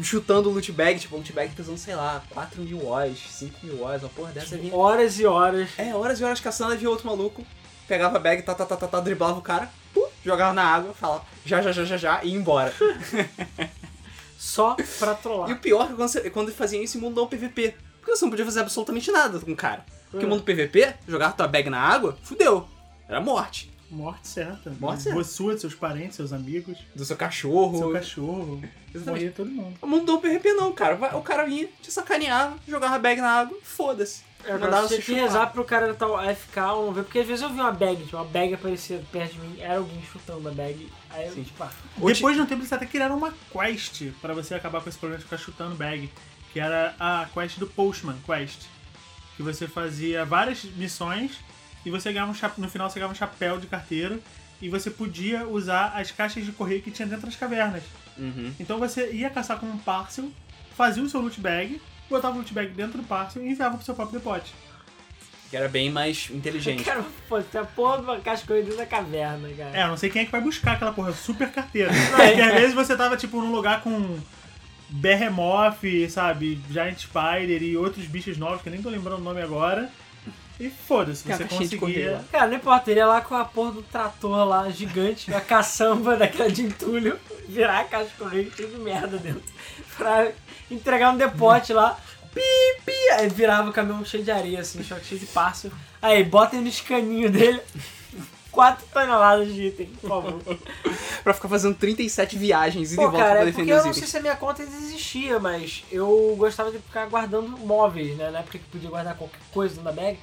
chutando o loot bag, tipo, o loot bag pesando, sei lá, 4 mil oz, 5 mil oz, uma porra dessa vinha. Horas e horas. É, horas e horas caçando, aí via outro maluco, pegava a bag, tá, tá, tá, tá, tá, driblava o cara, pum, jogava na água, falava já, já, já, já, já, e ia embora. Só pra E trollar. o pior é que quando, você, quando fazia isso em mundo não PVP. Porque você não podia fazer absolutamente nada com o cara. Porque Hum. mundo PVP, jogar tua bag na água, fudeu. Era morte. Morte certa. Morte certa. Você, Sua, seus parentes, seus amigos, Do seu cachorro. seu cachorro. Morria todo mundo. O mundo não PVP não, cara. O cara vinha, te sacaneava, jogava bag na água e foda-se. Mandava tinha você que chutar. rezar pro cara estar AFK ou não ver, porque às vezes eu vi uma bag, tipo, uma bag aparecia perto de mim, era alguém chutando a bag, aí eu, Sim. tipo, ah, Depois de um tempo, eles até criaram uma quest pra você acabar com esse problema de ficar chutando bag. Que era a quest do Postman Quest. Que você fazia várias missões e você ganhava um chape... no final você ganhava um chapéu de carteiro e você podia usar as caixas de correio que tinha dentro das cavernas. Uhum. Então você ia caçar com um parcel, fazia o seu loot bag, botava o loot bag dentro do parcel e enviava pro seu próprio depote. Que era bem mais inteligente. Cara, pô, tem a porra de uma caixa dentro da caverna, cara. É, eu não sei quem é que vai buscar aquela porra, super carteira. é. Porque às vezes você tava, tipo, num lugar com Behemoth, sabe, Giant Spider e outros bichos novos, que eu nem tô lembrando o nome agora. E foda-se, você conseguia... lá. Cara, não importa, ele ia lá com a porra do trator lá, gigante, a caçamba daquela de entulho, virar a caixa de correio cheia de merda dentro. Pra entregar um depote lá, pi, pi, aí virava o caminhão cheio de areia, assim, só que cheio de pássaro. Aí, bota no escaninho dele, 4 toneladas de item, por favor. Pra ficar fazendo 37 viagens e de volta cara, pra é porque defender eu os não itens. sei se a minha conta existia, mas eu gostava de ficar guardando móveis, né? Na época que podia guardar qualquer coisa da bag.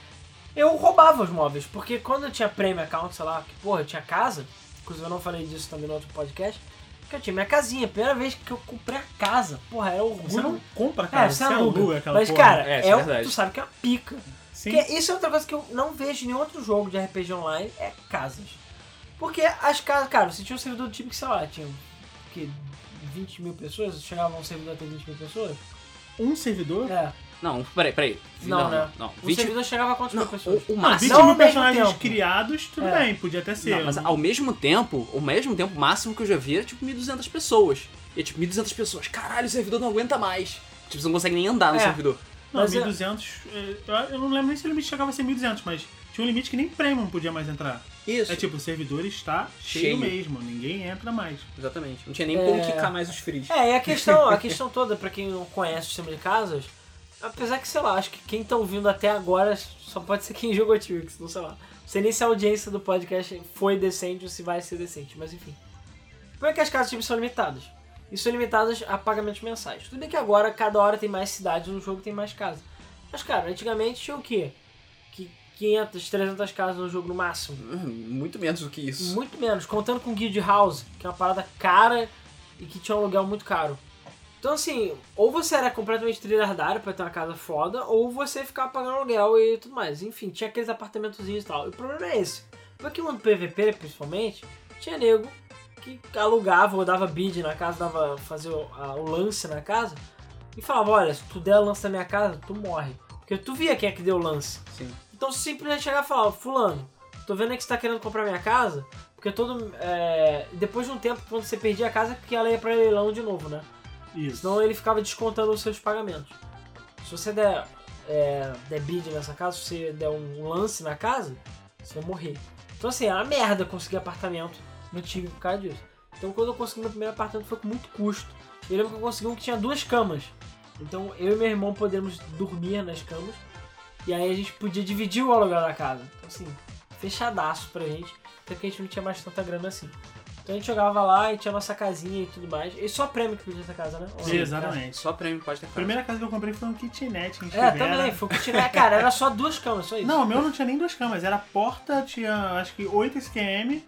Eu roubava os móveis, porque quando eu tinha Premium Account, sei lá, que porra, eu tinha casa, inclusive eu não falei disso também no outro podcast, que eu tinha minha casinha, primeira vez que eu comprei a casa. Porra, era orgulho. Você não compra, É, cara. você você aluga. aluga aquela Mas, porra. cara, É, isso é, é o- verdade. tu sabe que é uma pica. Sim. Porque isso é outra coisa que eu não vejo em nenhum outro jogo de RPG online, é casas. Porque as casas, cara, você tinha um servidor do tipo que, sei lá, tinha que 20 mil pessoas, chegava um servidor a ter 20 mil pessoas. Um servidor? É. Não, peraí, peraí. Não, né? Não, 20... servidor chegava a quantas Não, mil pessoas? o, o Não, máximo... 20 Não ao mil mesmo personagens tempo. criados, tudo É. bem, podia até ser. Não, mas ao mesmo tempo, o mesmo tempo máximo que eu já vi era tipo 1.200 pessoas. E é tipo 1.200 pessoas. Caralho, o servidor não aguenta mais. Tipo, você não consegue nem andar no É. servidor. Não, Mas é- 1200. é, Eu eu não lembro nem se o limite chegava a ser 1200, mas tinha um limite que nem Premium podia mais entrar. Isso. É tipo, o servidor está cheio, Cheio. mesmo, ninguém entra mais. Exatamente. Não tinha nem É. como quicar mais os frees. É, e a questão, a questão toda, pra quem não conhece o sistema de casas, apesar que, sei lá, acho que quem tá ouvindo até agora só pode ser quem jogou T-Rex, não sei lá. Não sei nem se a audiência do podcast foi decente ou se vai ser decente, mas enfim. Como é que as casas tipo, são limitadas? E são limitadas a pagamentos mensais. Tudo bem que agora, cada hora tem mais cidades no jogo, tem mais casas. Mas, cara, antigamente tinha o quê? Que 500, 300 casas no jogo no máximo. Hum, Muito menos do que isso. Muito menos, contando com Guild House, que é uma parada cara e que tinha um aluguel muito caro. Então assim, ou você era completamente trilhardário pra ter uma casa foda, ou você ficava pagando aluguel e tudo mais. Enfim, tinha aqueles apartamentozinhos e tal. E o problema é esse. Porque no PVP, principalmente, tinha nego que alugava ou dava bid na casa, dava fazer o, a- o lance na casa, e falava, olha, se tu der o lance na minha casa, tu morre. Porque tu via quem é que deu o lance. Sim. Então você simplesmente chegava e falava, fulano, tô vendo que você tá querendo comprar minha casa, porque todo. é, depois de um tempo, quando você perdia a casa, que ela ia pra leilão de novo, né? Isso. Senão ele ficava descontando os seus pagamentos. Se você der, é, der bid nessa casa, se você der um lance na casa, você vai morrer. Então assim, era uma merda conseguir apartamento no time por causa disso. Então quando eu consegui meu primeiro apartamento foi com muito custo. Eu lembro que eu consegui um que tinha duas camas. Então eu e meu irmão podemos dormir nas camas. E aí a gente podia dividir o aluguel da casa. Então assim, fechadaço pra gente. Até que a gente não tinha mais tanta grana assim. Então a gente jogava lá e tinha nossa casinha e tudo mais. E só prêmio que podia essa casa, né? Sim, exatamente. Só prêmio pode ter A casa. primeira casa que eu comprei foi um kitnet em É, Estivera. também. Foi o que tinha. Cara, era só duas camas, só isso. Não, o meu não tinha nem duas camas, era porta, tinha acho que 8 SQM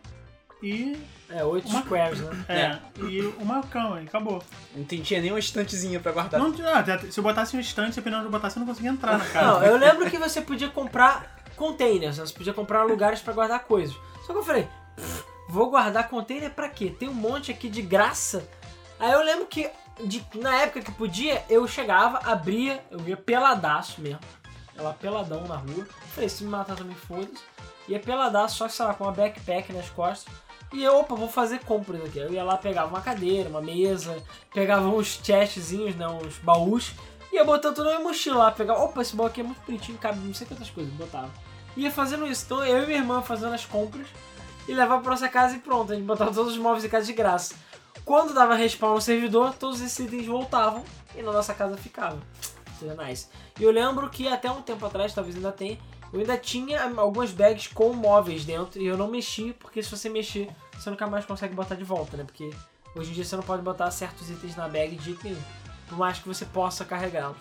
e. É, oito Uma- squares, né? É, e uma cama, e acabou. Não tinha nem uma estantezinha pra guardar. Não, tinha- ah, se eu botasse um estante, dependendo do que eu botasse, eu não conseguia entrar na casa. Não, eu lembro que você podia comprar containers, né? você podia comprar lugares pra guardar coisas. Só que eu falei, "Pff, vou guardar container pra quê? Tem um monte aqui de graça. Aí eu lembro que de- na época que podia, eu chegava, abria, eu ia peladaço mesmo. Ela peladão na rua. Falei, se me matar também foda-se. Ia peladaço, só que sei lá, com uma backpack nas costas. E eu, opa, vou fazer compras aqui. Eu ia lá, pegava uma cadeira, uma mesa, pegava uns chestzinhos, né, uns baús. Ia botando tudo na minha mochila lá, pegava, opa, esse baú aqui é muito bonitinho, cabe não sei quantas coisas, botava. Ia fazendo isso. Então eu e minha irmã fazendo as compras e levava pra nossa casa e pronto. A gente botava todos os móveis em casa de graça. Quando dava respawn no servidor, todos esses itens voltavam e na nossa casa ficava. Seria nice. E eu lembro que até um tempo atrás, talvez ainda tenha, eu ainda tinha algumas bags com móveis dentro e eu não mexi, porque se você mexer, você nunca mais consegue botar de volta, né? Porque hoje em dia você não pode botar certos itens na bag de nenhum. Por mais que você possa carregá-los.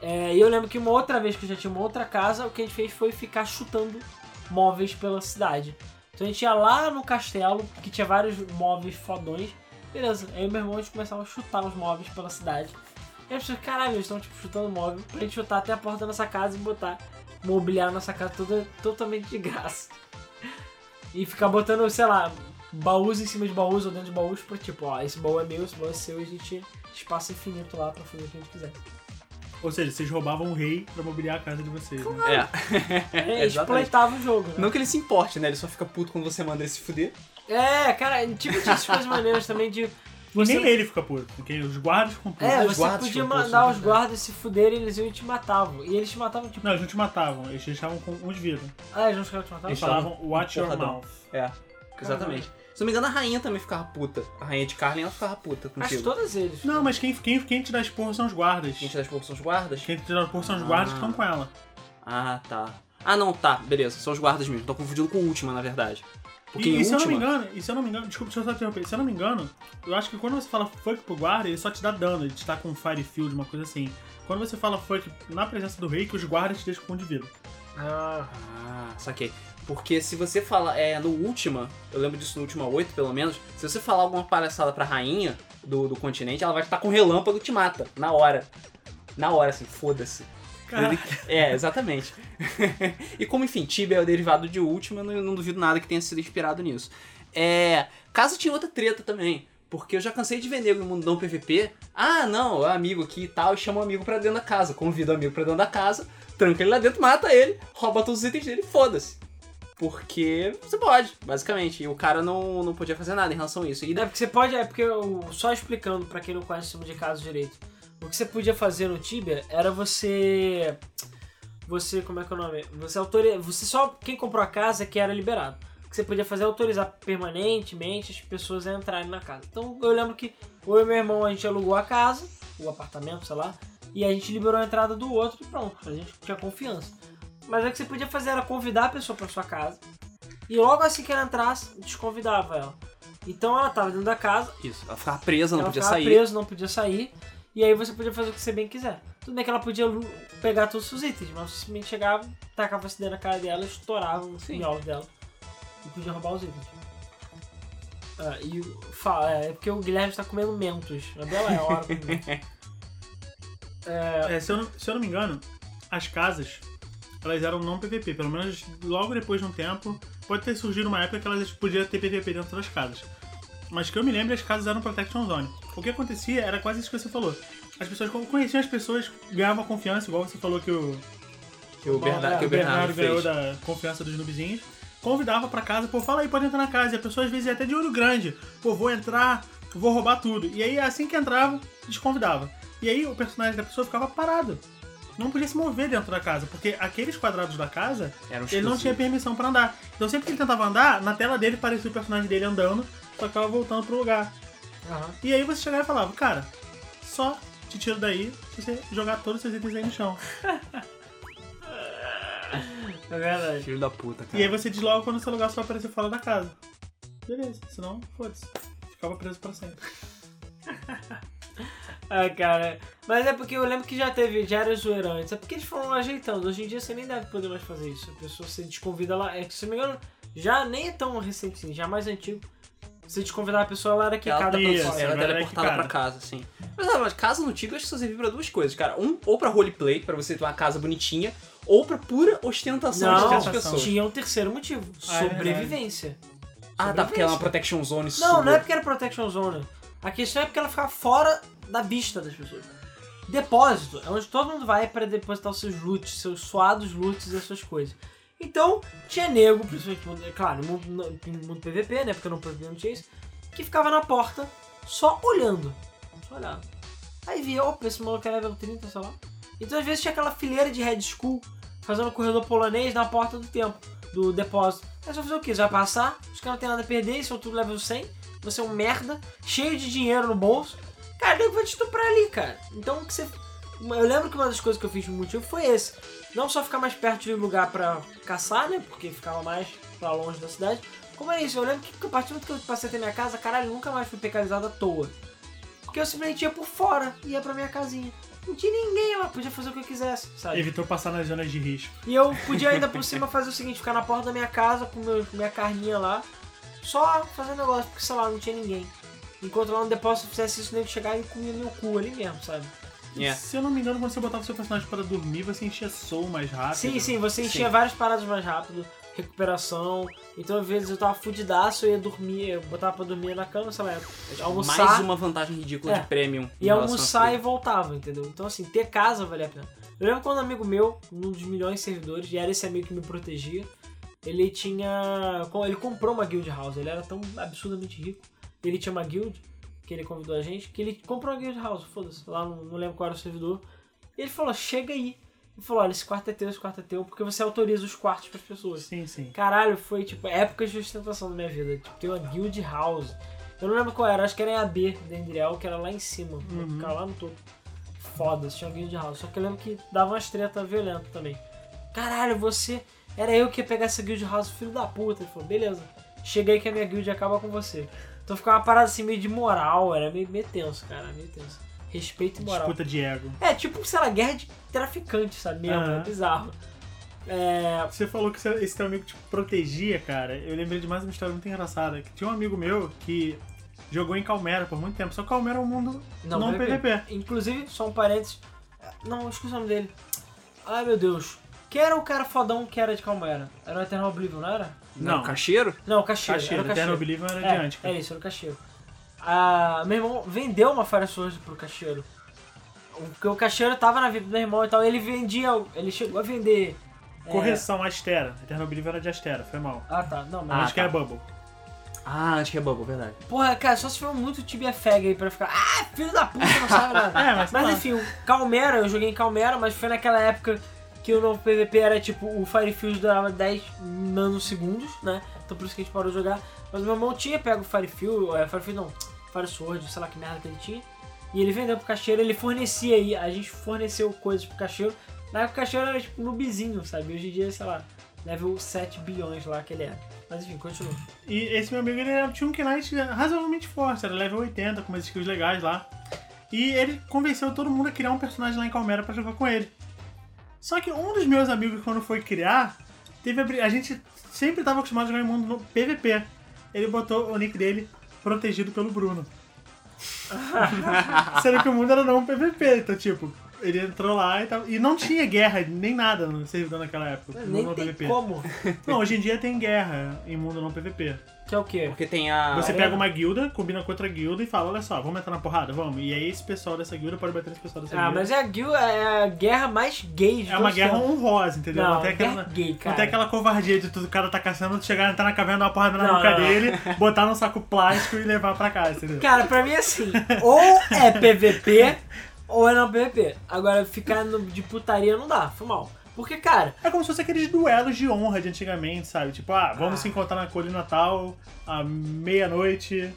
É, e eu lembro que uma outra vez que eu já tinha uma outra casa, o que a gente fez foi ficar chutando móveis pela cidade. Então a gente ia lá no castelo, que tinha vários móveis fodões. Beleza, aí meu irmão a gente começava a chutar os móveis pela cidade. E as pessoas, caralho, eles estão tipo chutando móvel pra gente chutar até a porta da nossa casa e botar, mobiliar nossa casa toda totalmente de graça. E ficar botando, sei lá, baús em cima de baús ou dentro de baús pra tipo, ó, esse baú é meu, esse baú é seu e a gente espaço infinito lá pra fazer o que a gente quiser. Ou seja, vocês roubavam o rei pra mobiliar a casa de vocês. né? É. É, Exatamente. exploitava o jogo, né? Não que ele se importe, né? Ele só fica puto quando você manda ele se fuder. É, cara, tipo tinha essas coisas maneiras também de. E Você... nem ele fica puto, porque os guardas ficam putos. É, Os você guardas podia mandar putos, os né? guardas se fuderem, eles iam e te matavam. E eles te matavam tipo. Não, eles não te matavam, eles deixavam com um de vida. Ah, eles não a te matar? Eles falavam, watch your mouth. É, exatamente. Se não me engano, a rainha também ficava puta. A rainha de Carlin, ela ficava puta Acho contigo. todos eles. Não, mas quem, quem, quem te dá esporro são os guardas. Quem te dá as poucas são os guardas? Quem te dá esporro são os guardas que Ah. estão com ela. Ah, tá. Ah, não, tá, beleza, são os guardas mesmo. Tô confundindo com o Ultima, na verdade. Porque E, em e se eu não me engano, e se eu não me engano, desculpa, deixa eu só interromper. Se eu não me engano, eu acho que quando você fala fuck pro guarda, ele só te dá dano, ele te tá com fire field, uma coisa assim. Quando você fala fuck na presença do rei, que os guardas te deixam com um de vida. Ah, Ah, saquei. Porque se você fala, é, no Ultima, eu lembro disso no Ultima 8, pelo menos, se você falar alguma palhaçada pra rainha do, do continente, ela vai estar com relâmpago e te mata, na hora. Na hora, assim, foda-se. É, exatamente. e como, enfim, Tibia é o derivado de Ultima, eu não, não duvido nada que tenha sido inspirado nisso. É, caso tinha outra treta também, porque eu já cansei de ver nego no mundão PVP. Ah, não, é amigo aqui e tal, e chama o amigo pra dentro da casa, convida o amigo pra dentro da casa, tranca ele lá dentro, mata ele, rouba todos os itens dele, foda-se. Porque você pode, basicamente. E o cara não, não podia fazer nada em relação a isso. E é porque você pode, é porque eu, só explicando pra quem não conhece o sistema de casos direito. O que você podia fazer no Tibia era você você, como é que é o nome? Você autoriza, você só quem comprou a casa que era liberado. O que você podia fazer é autorizar permanentemente as pessoas a entrarem na casa. Então eu lembro que eu e meu irmão a gente alugou a casa, o apartamento, sei lá, e a gente liberou a entrada do outro e pronto, a gente tinha confiança. Mas o que você podia fazer era convidar a pessoa pra sua casa e logo assim que ela entrasse, desconvidava ela. Então ela tava dentro da casa, isso, ela ficava presa, não ela podia ficava sair. presa, não podia sair. E aí você podia fazer o que você bem quiser. Tudo bem que ela podia pegar todos os itens, mas você simplesmente chegava, tacava dedo na cara dela, estourava o Sim. miolo dela. E podia roubar os itens. Ah, e o- fala, é, é porque o Guilherme está comendo mentos. A bela é a hora. é, é, se, eu não, se eu não me engano, as casas, elas eram não PVP. Pelo menos logo depois de um tempo, pode ter surgido uma época que elas podiam ter PVP dentro das casas. Mas que eu me lembro, as casas eram Protection Zone. O que acontecia era quase isso que você falou. As pessoas conheciam as pessoas, ganhavam confiança, igual você falou que o, Que o Bernardo, é, que o Bernardo, ganhou da confiança dos noobzinhos. Convidava pra casa, pô, fala aí, pode entrar na casa. E a pessoa às vezes ia até de olho grande. Pô, vou entrar, vou roubar tudo. E aí, assim que entrava, desconvidava. E aí o personagem da pessoa ficava parado. Não podia se mover dentro da casa, porque aqueles quadrados da casa, ele não tinha permissão pra andar. Então sempre que ele tentava andar, na tela dele parecia o personagem dele andando, só que tava voltando pro lugar. aham. E aí você chegava e falava, cara, só te tiro daí se você jogar todos os seus itens aí no chão. É verdade. Filho da puta, cara. E aí você desloga quando o seu lugar só aparecer fora da casa. Beleza, senão, foda-se. Ficava preso pra sempre. Ah, cara. Mas é porque eu lembro que já teve, já era zoeira antes. É porque eles foram ajeitando. Hoje em dia você nem deve poder mais fazer isso. A pessoa se desconvida lá. É que, se não me engano, já nem é tão recente assim, já é mais antigo. Se desconvidar a pessoa, ela era quicada pra. Ela é agora é teleportada pra casa, sim. Mas, ah, mas casa no Tibia acho que só serve pra duas coisas, cara. Um, ou pra roleplay, pra você ter uma casa bonitinha, ou pra pura ostentação de Não, outras pessoas. tinha um terceiro motivo. Ah, é sobrevivência. Ah, tá, porque ela é uma sobrevivência. protection zone Não, não é porque era protection zone. A questão é porque ela ficava fora da vista das pessoas. Depósito é onde todo mundo vai para depositar os seus loots, seus suados loots e as suas coisas. Então, tinha nego, principalmente, claro, no mundo, PVP, né? Porque no PVP não tinha isso, que ficava na porta só olhando. Só olhando. Aí via, opa, esse maluco é level 30, sei lá. Então, às vezes, tinha aquela fileira de Red School fazendo corredor polonês na porta do tempo, do depósito. Aí vai fazer o quê? Vai passar, os caras não tem nada a perder, são tudo level 100, você é um merda, cheio de dinheiro no bolso. Cara, nego vai te estuprar ali, cara. Então, o que você. Eu lembro que uma das coisas que eu fiz por motivo foi esse. Não só ficar mais perto de um lugar pra caçar, né? Porque ficava mais pra longe da cidade. Como é isso? Eu lembro que a partir do momento que eu passei a ter minha casa, caralho, nunca mais fui pecalizado à toa. Porque eu simplesmente ia por fora, ia pra minha casinha. Não tinha ninguém, eu podia fazer o que eu quisesse, sabe? Evitou passar nas zonas de risco. E eu podia ainda por cima fazer o seguinte, ficar na porta da minha casa com, meu, com minha carninha lá, só fazendo negócio, porque sei lá, não tinha ninguém. Enquanto lá no depósito eu fizesse isso, nego chegar e comia meu cu ali mesmo, sabe? É. Se eu não me engano, quando você botava o seu personagem para dormir, você enchia soul mais rápido. Sim, sim, você enchia Sim. várias paradas mais rápido, recuperação. Então às vezes eu tava fudidaço, eu ia dormir, eu botava pra dormir na cama, sei lá, almoçar. Mais uma vantagem ridícula É. de premium. em E almoçar e voltava, entendeu? Então, assim, ter casa valia a pena. Eu lembro quando um amigo meu, um dos milhões de servidores, e era esse amigo que me protegia, ele tinha. Ele comprou uma guild house, ele era tão absurdamente rico. Ele tinha uma guild, que ele convidou a gente, que ele comprou uma guild house, foda-se, lá não, não lembro qual era o servidor. E ele falou: chega aí. Ele falou: olha, esse quarto é teu, esse quarto é teu, porque você autoriza os quartos pras pessoas. Sim, sim. Caralho, foi tipo épocas de ostentação da minha vida. Tipo, ter uma guild house. Eu não lembro qual era, acho que era em AB da Endriel, que era lá em cima. Uhum. Ficava lá no topo. Foda, tinha uma guild house. Só que eu lembro que dava umas treta violenta também. caralho, você. Era eu que ia pegar essa guild house, filho da puta. Ele falou, beleza, chega aí que a minha guild acaba com você. Então ficava uma parada assim meio de moral, era meio, meio tenso, cara, meio tenso. Respeito e moral. Disputa de ego. É, tipo, sei lá, guerra de traficante, sabe? Mesmo, Aham. é bizarro. É. Você falou que esse teu amigo te protegia, cara. Eu lembrei de mais uma história muito engraçada. Que tinha um amigo meu que jogou em Calmera por muito tempo. Só Calmera é um mundo não, PVP. Inclusive, só um parênteses. Não, esqueci o nome dele. Ai meu Deus. Quem era o cara fodão que era de Calmera? Era o Eternal Oblivion, não era? Não. Não, cacheiro? Não, o Cacheiro. Cacheiro, era o Eternal. Oblivion era É, de antes, cara. é isso, era o Cacheiro. Ah, meu irmão vendeu uma Fire Sword pro Cacheiro. Porque o Cacheiro tava na vida do meu irmão e tal. Ele vendia. Ele chegou a vender. é, Correção, Astera. Eternal Oblivion era de Astera, foi mal. Ah tá, não, mas. Ah, acho que tá. era Bubble. Ah, acho que é Bubble, verdade. Porra, cara, só se for muito Tibia Fag aí pra ficar. Ah, filho da puta, não sabe nada. É, mas. Mas enfim, o Calmera, eu joguei em Calmera, mas foi naquela época que o novo PVP era tipo, o Firefield durava 10 nanosegundos, né? Então por isso que a gente parou de jogar. Mas meu irmão tinha pego o Firefield, é, Firefield não, Fire Sword, sei lá que merda que ele tinha. E ele vendeu pro cacheiro, ele fornecia aí, a gente forneceu coisas pro cacheiro. Na época o cacheiro era tipo nubizinho, sabe? Hoje em dia, sei lá, level 7 bilhões lá que ele era. Mas enfim, continua. E esse meu amigo ele era- tinha um Knight razoavelmente forte, era level 80, com umas skills legais lá. E ele convenceu todo mundo a criar um personagem lá em Calmera pra jogar com ele. Só que um dos meus amigos, quando foi criar, teve a, a gente sempre tava acostumado a jogar em mundo no PVP. Ele botou o nick dele protegido pelo Bruno. Sendo que o mundo era não um PVP, então tipo, ele entrou lá e, tal, e não tinha guerra nem nada no servidor naquela época. no Nem mundo tem PVP. como. Não, hoje em dia tem guerra em mundo não PVP. Que é o quê? Porque tem a. Você é? pega uma guilda, combina com outra guilda e fala, olha só, vamos entrar na porrada? Vamos. E aí esse pessoal dessa guilda pode bater nesse pessoal dessa Ah, guilda. mas é a, guil- é a guerra mais gay de É uma guerra honrosa, entendeu? Não, tem guerra aquela, gay, não cara. tem aquela covardia de tudo, o cara tá caçando, chegar, entrar na caverna, dar uma porrada na Não, não, não. dele, botar num saco plástico e levar pra casa, entendeu? Cara, pra mim é assim, ou é PVP ou é não PVP. Agora, ficar no- de putaria não dá, foi mal. Porque, cara, É como se fosse aqueles duelos de honra de antigamente, sabe? Tipo, ah, vamos Ah. se encontrar na colina tal, à meia-noite.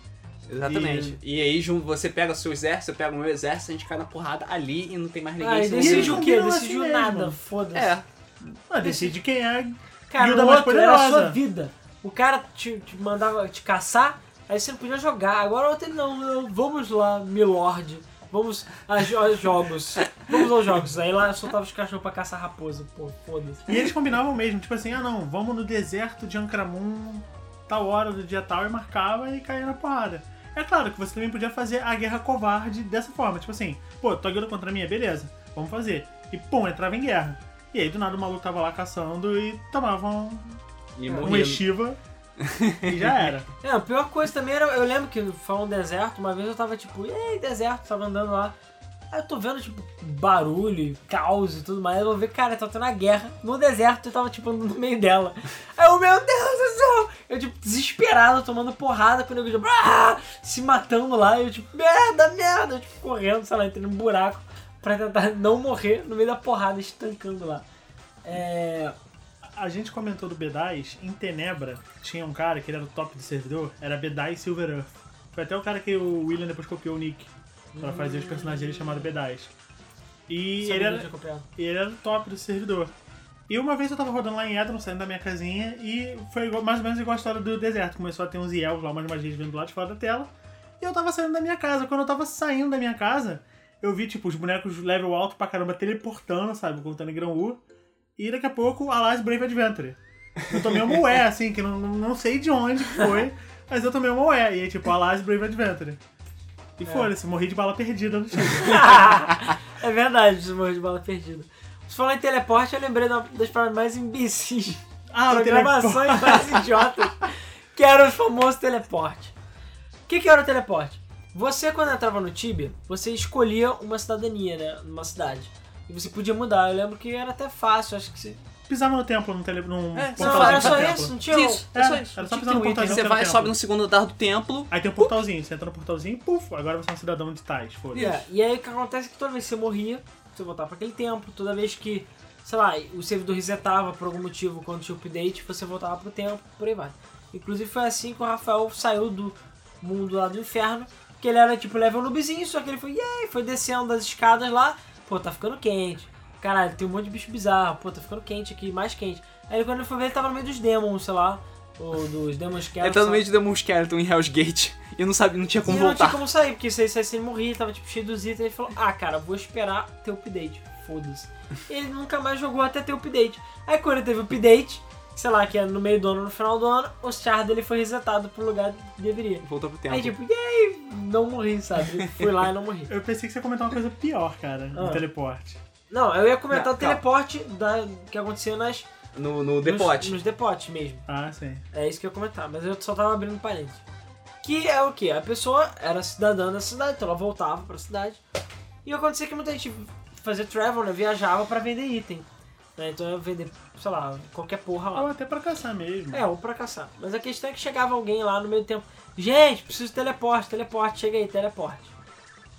Exatamente. E, aí jun- você pega o seu exército, eu pego o meu exército, a gente cai na porrada ali e não tem mais ninguém. ah, e decidiu o quê? Decidiu assim nada, foda-se. É. Ah, decide quem é. Cara, mais outro era a poderosa. sua vida. O cara te, te mandava te caçar, aí você não podia jogar. Agora o outro não, vamos lá, Milord. Vamos aos jogos. Vamos aos jogos. Aí lá soltava os cachorros pra caçar raposa. Pô, foda-se. E eles combinavam mesmo, tipo assim, ah não, vamos no deserto de Ancramun, tal hora do dia tal, e marcava e caía na porrada. É claro que você também podia fazer a guerra covarde dessa forma, tipo assim, pô, tua guilda contra a minha, beleza, vamos fazer. E pum, entrava em guerra. E aí do nada o maluco tava lá caçando e tomavam E um morria. estiva e já era. É, a pior coisa também era, eu lembro que foi um deserto, uma vez eu tava tipo, ei, deserto, tava andando lá. Aí eu tô vendo, tipo, barulho, caos e tudo mais. Eu vou ver, cara, tá tendo uma guerra no deserto eu tava, tipo, no meio dela. Aí eu, meu Deus do céu! Eu, tipo, desesperado, tomando porrada, quando eu vi, tipo, ah, se matando lá. Eu, tipo, merda, merda! Eu, tipo, correndo, sei lá, entrando num buraco pra tentar não morrer no meio da porrada, estancando lá. É. A gente comentou do B10, em Tenebra tinha um cara que ele era o top do servidor, era B10 Silver Earth. Foi até o cara que o William depois copiou o nick pra fazer os personagens dele chamado B10. E ele era, ele era o top do servidor. E uma vez eu tava rodando lá em Edron, saindo da minha casinha, e foi igual- mais ou menos igual a história do deserto. Começou a ter uns elfos lá, umas magias vindo do lado de fora da tela. E eu tava saindo da minha casa. Quando eu tava saindo da minha casa, eu vi, tipo, os bonecos level alto pra caramba teleportando, sabe? Contando em grão U. E daqui a pouco, Alas Brave Adventure. Eu tomei uma ué, assim, que não, não sei de onde que foi, mas eu tomei uma ué. E aí, tipo, Alas Brave Adventure. E foda-se, morri de bala perdida no time. é verdade, você morreu de bala perdida. Você falou em teleporte, eu lembrei da- das palavras mais imbecis. Ah, Programações mais idiotas. Que era o famoso teleporte. O que, que era o teleporte? Você, quando entrava no Tibia, você escolhia uma cidadania, né? Numa cidade. E você podia mudar. Eu lembro que era até fácil, acho que você. Pisava no templo, num, tele, num É, Não, portalzinho era só templo. isso, não tinha. Isso, é É, só isso. era só pisar no um portalzinho Você vai, sobe no segundo andar do templo. Aí tem um portalzinho, você entra no portalzinho, puf, agora você é um cidadão de tais, foda-se. É, E aí o que acontece é que toda vez que você morria, você voltava para aquele templo, toda vez que, sei lá, o servidor resetava por algum motivo quando tinha update, você voltava pro templo, por aí vai. Inclusive foi assim que o Rafael saiu do mundo lá do inferno, que ele era tipo level noobzinho, só que ele foi, yay, foi descendo das escadas lá, pô, tá ficando quente. caralho, tem um monte de bicho bizarro, pô, tá ficando quente aqui, mais quente. Aí quando ele foi ver, ele tava no meio dos demons, sei lá, ou dos demons que Ele tá no meio de Demon Skeleton em Hell's Gate e não sabe, não tinha como e não tinha voltar. como sair, porque se ele saísse ele morria, tava tipo cheio dos itens, ele falou, ah cara, vou esperar ter update, foda-se. Ele nunca mais jogou até ter o update. Aí quando ele teve o update, sei lá, que é no meio do ano, no final do ano, o char dele foi resetado pro lugar que deveria. Voltou pro tempo. Aí tipo, e aí, não morri, sabe? Fui lá e não morri. Eu pensei que você ia comentar uma coisa pior, cara, no Ah. teleporte. Não, eu ia comentar Não, o teleporte da, que acontecia nas, No, no nos, depote. nos depotes mesmo. Ah, sim. É isso que eu ia comentar, mas eu só tava abrindo parênteses. Que é o que? A pessoa era cidadã da cidade, então ela voltava pra cidade. E acontecia que muita gente fazia travel, né? Viajava pra vender item. Né? Então ia vender, sei lá, qualquer porra lá. Ou até pra caçar mesmo. É, ou pra caçar. Mas a questão é que chegava alguém lá no meio do tempo. Gente, preciso de teleporte, teleporte, chega aí, teleporte.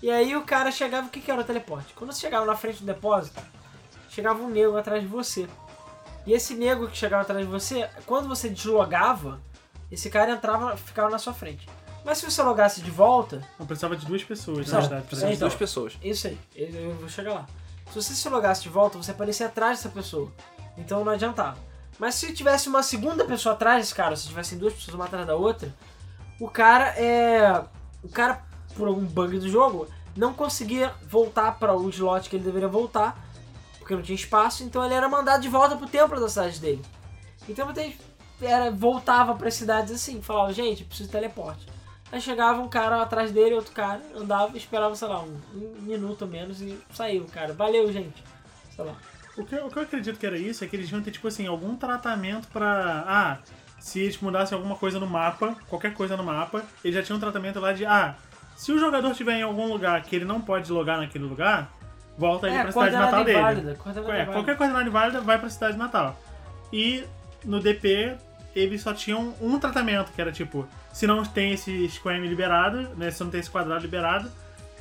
E aí o cara chegava, o que, que era o teleporte? Quando você chegava na frente do depósito, chegava um nego atrás de você. E esse nego que chegava atrás de você, quando você deslogava, esse cara entrava, ficava na sua frente. Mas se você logasse de volta, Eu precisava de duas pessoas, Não, na verdade. Precisamos de Então. duas pessoas. isso aí, eu eu vou chegar lá. Se você se logasse de volta, você aparecia atrás dessa pessoa. Então não adiantava. Mas se tivesse uma segunda pessoa atrás desse cara, se tivessem duas pessoas uma atrás da outra, o cara é. O cara, por algum bug do jogo, não conseguia voltar para o slot que ele deveria voltar, porque não tinha espaço, então ele era mandado de volta pro templo da cidade dele. Então gente era, voltava para cidades assim, falava, gente, preciso de teleporte. Aí chegava um cara atrás dele, outro cara, andava, esperava, sei lá, um, um minuto ou menos e saiu, cara. Valeu, gente. Sei lá. O que, o que eu acredito que era isso é que eles iam ter, tipo assim, algum tratamento pra. Ah, se eles mudassem alguma coisa no mapa, qualquer coisa no mapa, eles já tinham um tratamento lá de. Ah, se o jogador estiver em algum lugar que ele não pode logar naquele lugar, volta ele pra cidade natal dele. inválida, coordenada É, qualquer coordenada inválida vai pra cidade natal. E no DP, eles só tinham um tratamento, que era tipo, se não tem esse squame liberado, né? Se não tem esse quadrado liberado,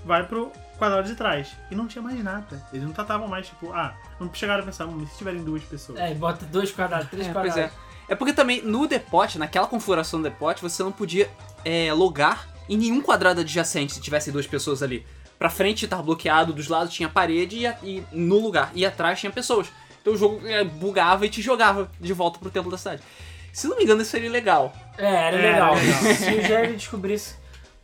vai pro quadrado de trás. E não tinha mais nada. Eles não tratavam mais, tipo, ah, não chegaram a pensar, hum, se tiverem duas pessoas. É, bota dois quadrados, três É, pois quadrados. é. É porque também no depote, naquela configuração do depote, você não podia é, logar em nenhum quadrado adjacente se tivesse duas pessoas ali. Pra frente tava bloqueado, dos lados tinha parede e, e no lugar. E atrás tinha pessoas. Então o jogo é, bugava e te jogava de volta pro templo da cidade. Se não me engano, isso seria legal. É, era É, legal. era legal. Se o GM descobrisse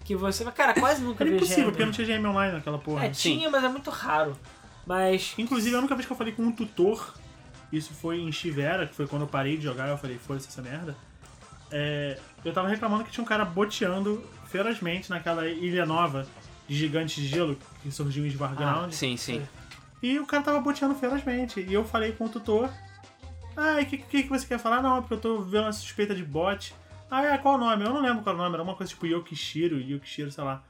que você. Mas, cara, quase nunca Era vi impossível, porque não tinha GM online naquela porra. É, tinha, mas é muito raro. Mas. Inclusive, a única vez que eu falei com um tutor, isso foi em Chivera, que foi quando eu parei de jogar, eu falei, foda-se essa merda. É, eu tava reclamando que tinha um cara boteando ferozmente naquela ilha nova de gigantes de gelo que surgiu em Svarground. Sim, sim. E o cara tava boteando ferozmente. E eu falei com o tutor. Ah, e o que, que, que você quer falar? Não, é porque eu tô vendo uma suspeita de bot. Ah, é, qual o nome? Eu não lembro qual o nome, era uma coisa tipo Yokishiro, Yokishiro, sei lá.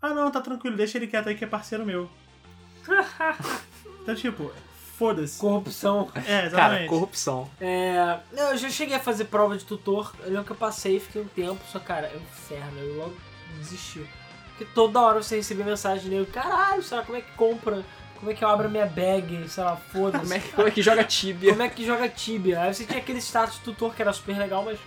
Ah, não, tá tranquilo, deixa ele quieto aí que é parceiro meu. então, tipo, foda-se. Corrupção. É, Cara, exatamente. corrupção. É. Não, eu já cheguei a fazer prova de tutor. Eu lembro que eu passei, fiquei um tempo, só, cara, é um inferno. Eu logo desisti. Porque toda hora você recebia mensagem dele, caralho, sei lá, como é que compra? Como é que eu abro a minha bag? Sei lá, foda-se. Como é, que- como é que joga Tibia? Como é que joga Tibia? Aí você tinha aquele status tutor que era super legal, mas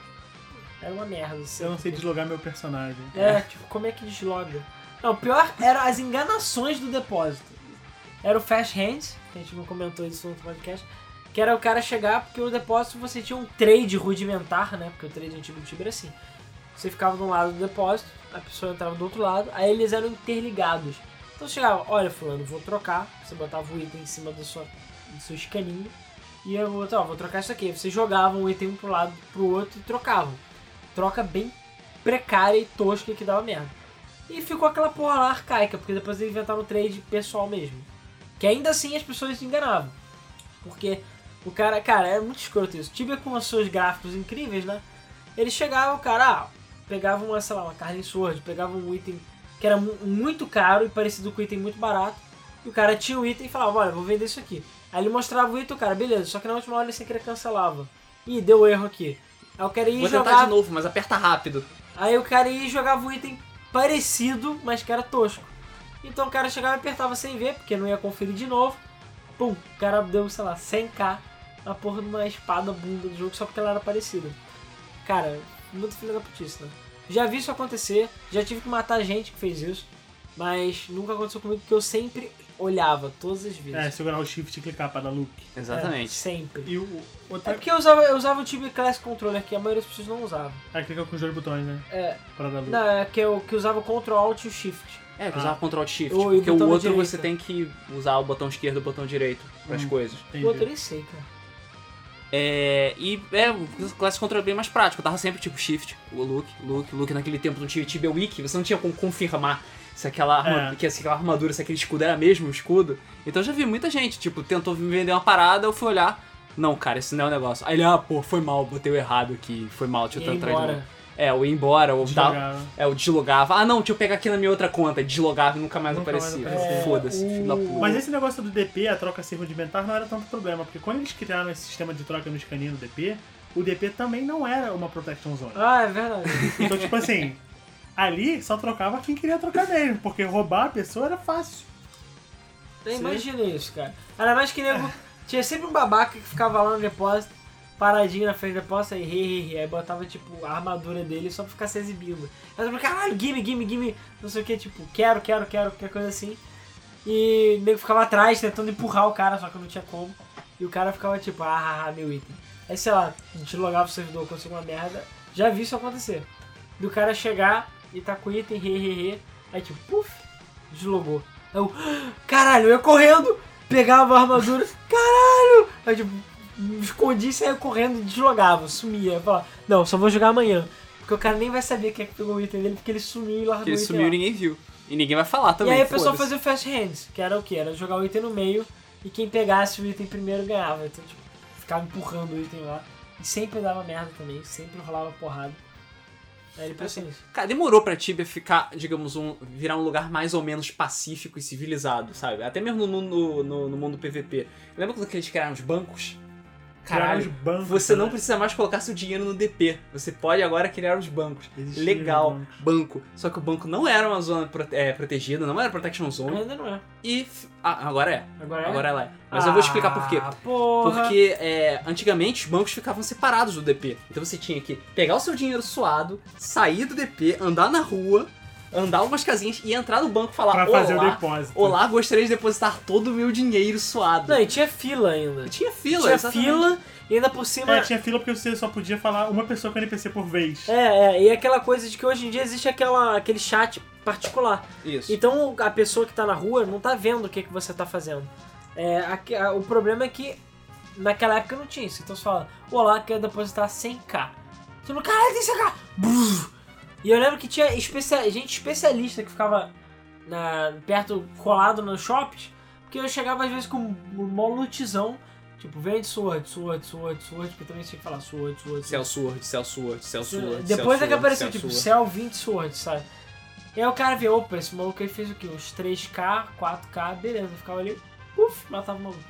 era uma merda. assim. Eu não sei deslogar meu personagem. É, tipo, como é que desloga? Não, o pior eram as enganações do depósito. Era o Fast Hands, que a gente não comentou isso no outro podcast, que era o cara chegar, porque o depósito você tinha um trade rudimentar, né? Porque o trade antigo do Tibia era assim. Você ficava de um lado do depósito, a pessoa entrava do outro lado, aí eles eram interligados. Então chegava, olha fulano, vou trocar, você botava o item em cima do, sua, do seu escaninho, e eu vou, ó, vou trocar isso aqui. Você jogava um item pro lado pro outro e trocavam. Troca bem precária e tosca que dava merda. E ficou aquela porra lá arcaica, porque depois eles inventaram o trade pessoal mesmo. Que ainda assim as pessoas se enganavam. Porque o cara, cara, é muito escroto isso. Tibia com os seus gráficos incríveis, né? Ele chegava, o cara, ah, pegava uma, sei lá, uma carne sword, pegava um item que era mu- muito caro e parecido com item muito barato. E o cara tinha o item e falava, olha, vou vender isso aqui. Aí ele mostrava o item, o cara, beleza, só que na última hora ele sem querer cancelava. Ih, deu erro aqui. Aí o cara ia Vou jogar... tentar de novo, mas aperta rápido. Aí o cara ia e jogava um item parecido, mas que era tosco. Então o cara chegava e apertava sem ver, porque não ia conferir de novo. Pum, o cara deu, sei lá, 100k na porra de uma espada bunda do jogo só porque ela era parecida. Cara, muito filho da putice, né? Já vi isso acontecer, já tive que matar gente que fez isso, mas nunca aconteceu comigo porque eu sempre olhava todas as vezes. É, segurar o shift e clicar pra dar look. É, Exatamente. sempre. E o É porque eu usava, eu usava o Tibia Classic Controller, que a maioria das pessoas não usava. é clica com os dois botões, né? É, Pra dar look. não, é que eu que usava o Ctrl Alt e o Shift. É, que Ah. usava Ctrl Shift. Ou e o porque o outro direita. você tem que usar o botão esquerdo e o botão direito pras Hum. coisas. Entendi. O outro eu nem sei, cara. É, e é, o Classic Control é bem mais prático. Eu tava sempre tipo Shift, o look, look, look. Naquele tempo não tinha Tibia Wiki, você não tinha como confirmar se aquela, arma, É. que, se aquela armadura, se aquele escudo era mesmo o escudo. Então eu já vi muita gente, tipo, tentou me vender uma parada, eu fui olhar. Não, cara, esse não é o negócio. Aí ele, ah, pô, foi mal, botei o errado aqui, foi mal, deixa eu tentar de novo. É, ou ir embora, ou dar. Deslogava. É, o deslogava. Ah, não, deixa eu pegar aqui na minha outra conta. Deslogava e nunca mais Nunca mais aparecia. aparecia. Foda-se, É, filho da o- puta. Mas esse negócio do DP, a troca ser rudimentar, não era tanto problema, porque quando eles criaram esse sistema de troca no escaninho do DP, o DP também não era uma protection zone. Ah, é verdade. Então, tipo assim, ali só trocava quem queria trocar mesmo, porque roubar a pessoa era fácil. Eu imagino isso, cara. Ainda mais que nego. Tinha sempre um babaca que ficava lá no depósito, paradinho na frente do depósito, aí, he, he, he, aí botava, tipo, a armadura dele só pra ficar se exibindo. Aí eu falei, caralho, gimme, gimme, gimme, não sei o que, tipo, quero, quero, quero, qualquer coisa assim. E o nego ficava atrás tentando empurrar o cara, só que não tinha como. E o cara ficava tipo, ah, ah, ah, meu item. Aí, sei lá, a gente logava o servidor, conseguiu uma merda. Já vi isso acontecer. Do cara chegar e tá com item, he, he, he. Aí, tipo, puf, deslogou. Aí eu, caralho, eu ia correndo, pegava a armadura, caralho! Aí, tipo, me escondi, saia correndo, deslogava, sumia. Eu falava, não, só vou jogar amanhã. Porque o cara nem vai saber quem é que pegou o item dele, porque ele sumiu e largou Porque ele o item sumiu lá. e ninguém viu. E ninguém vai falar E também. aí a pessoa fazia o fast hands, que era o que? Era jogar o item no meio e quem pegasse o item primeiro ganhava. Então, tipo, ficava empurrando o item lá. E sempre dava merda também, sempre rolava porrada. Aí ele pensou nisso. Cara, demorou pra Tibia ficar, digamos, um, virar um lugar mais ou menos pacífico e civilizado, sabe? Até mesmo no mundo, no, no mundo PVP. Lembra quando eles criaram os bancos? Caralho, os bancos, você não né? precisa mais colocar seu dinheiro no DP. Você pode agora criar os bancos. Existiam Legal, os bancos. banco. Só que o banco não era uma zona prote- é, protegida, não era protection zone. Ainda não é. E. Ah, agora é. Agora é? Agora ela é. Mas eu vou explicar por quê. Ah, porra. Porque é, antigamente os bancos ficavam separados do DP. Então você tinha que pegar o seu dinheiro suado, sair do DP, andar na rua, andar algumas casinhas e entrar no banco e falar: Pra fazer o Olá, depósito. olá, gostaria de depositar todo o meu dinheiro suado. Não, e tinha fila ainda. E tinha fila, tinha exatamente. fila e ainda por cima. É, tinha fila porque você só podia falar uma pessoa com NPC por vez. É, é, e aquela coisa de que hoje em dia existe aquela, aquele chat particular. Isso. Então a pessoa que tá na rua não tá vendo o que, que você tá fazendo. É, aqui- a- o problema é que naquela época não tinha isso. Então você fala, olá, quero depositar 100k. Você não, caralho, tem 100k! Brrr. E eu lembro que tinha especia- gente especialista que ficava na- perto, colado nos shops, porque eu chegava às vezes com um mó lutizão, tipo, vende sword, sword, sword, sword, porque também tinha que falar sword, sword, Cell Sword, Cell Sword, Cell Sword. depois Cell é que apareceu, Sword, tipo, Cell Cell 20 Swords, sabe? E aí o cara vê, opa, esse maluco aí fez o quê? Uns 3k, 4k, beleza. Ficava ali, uf, matava o maluco.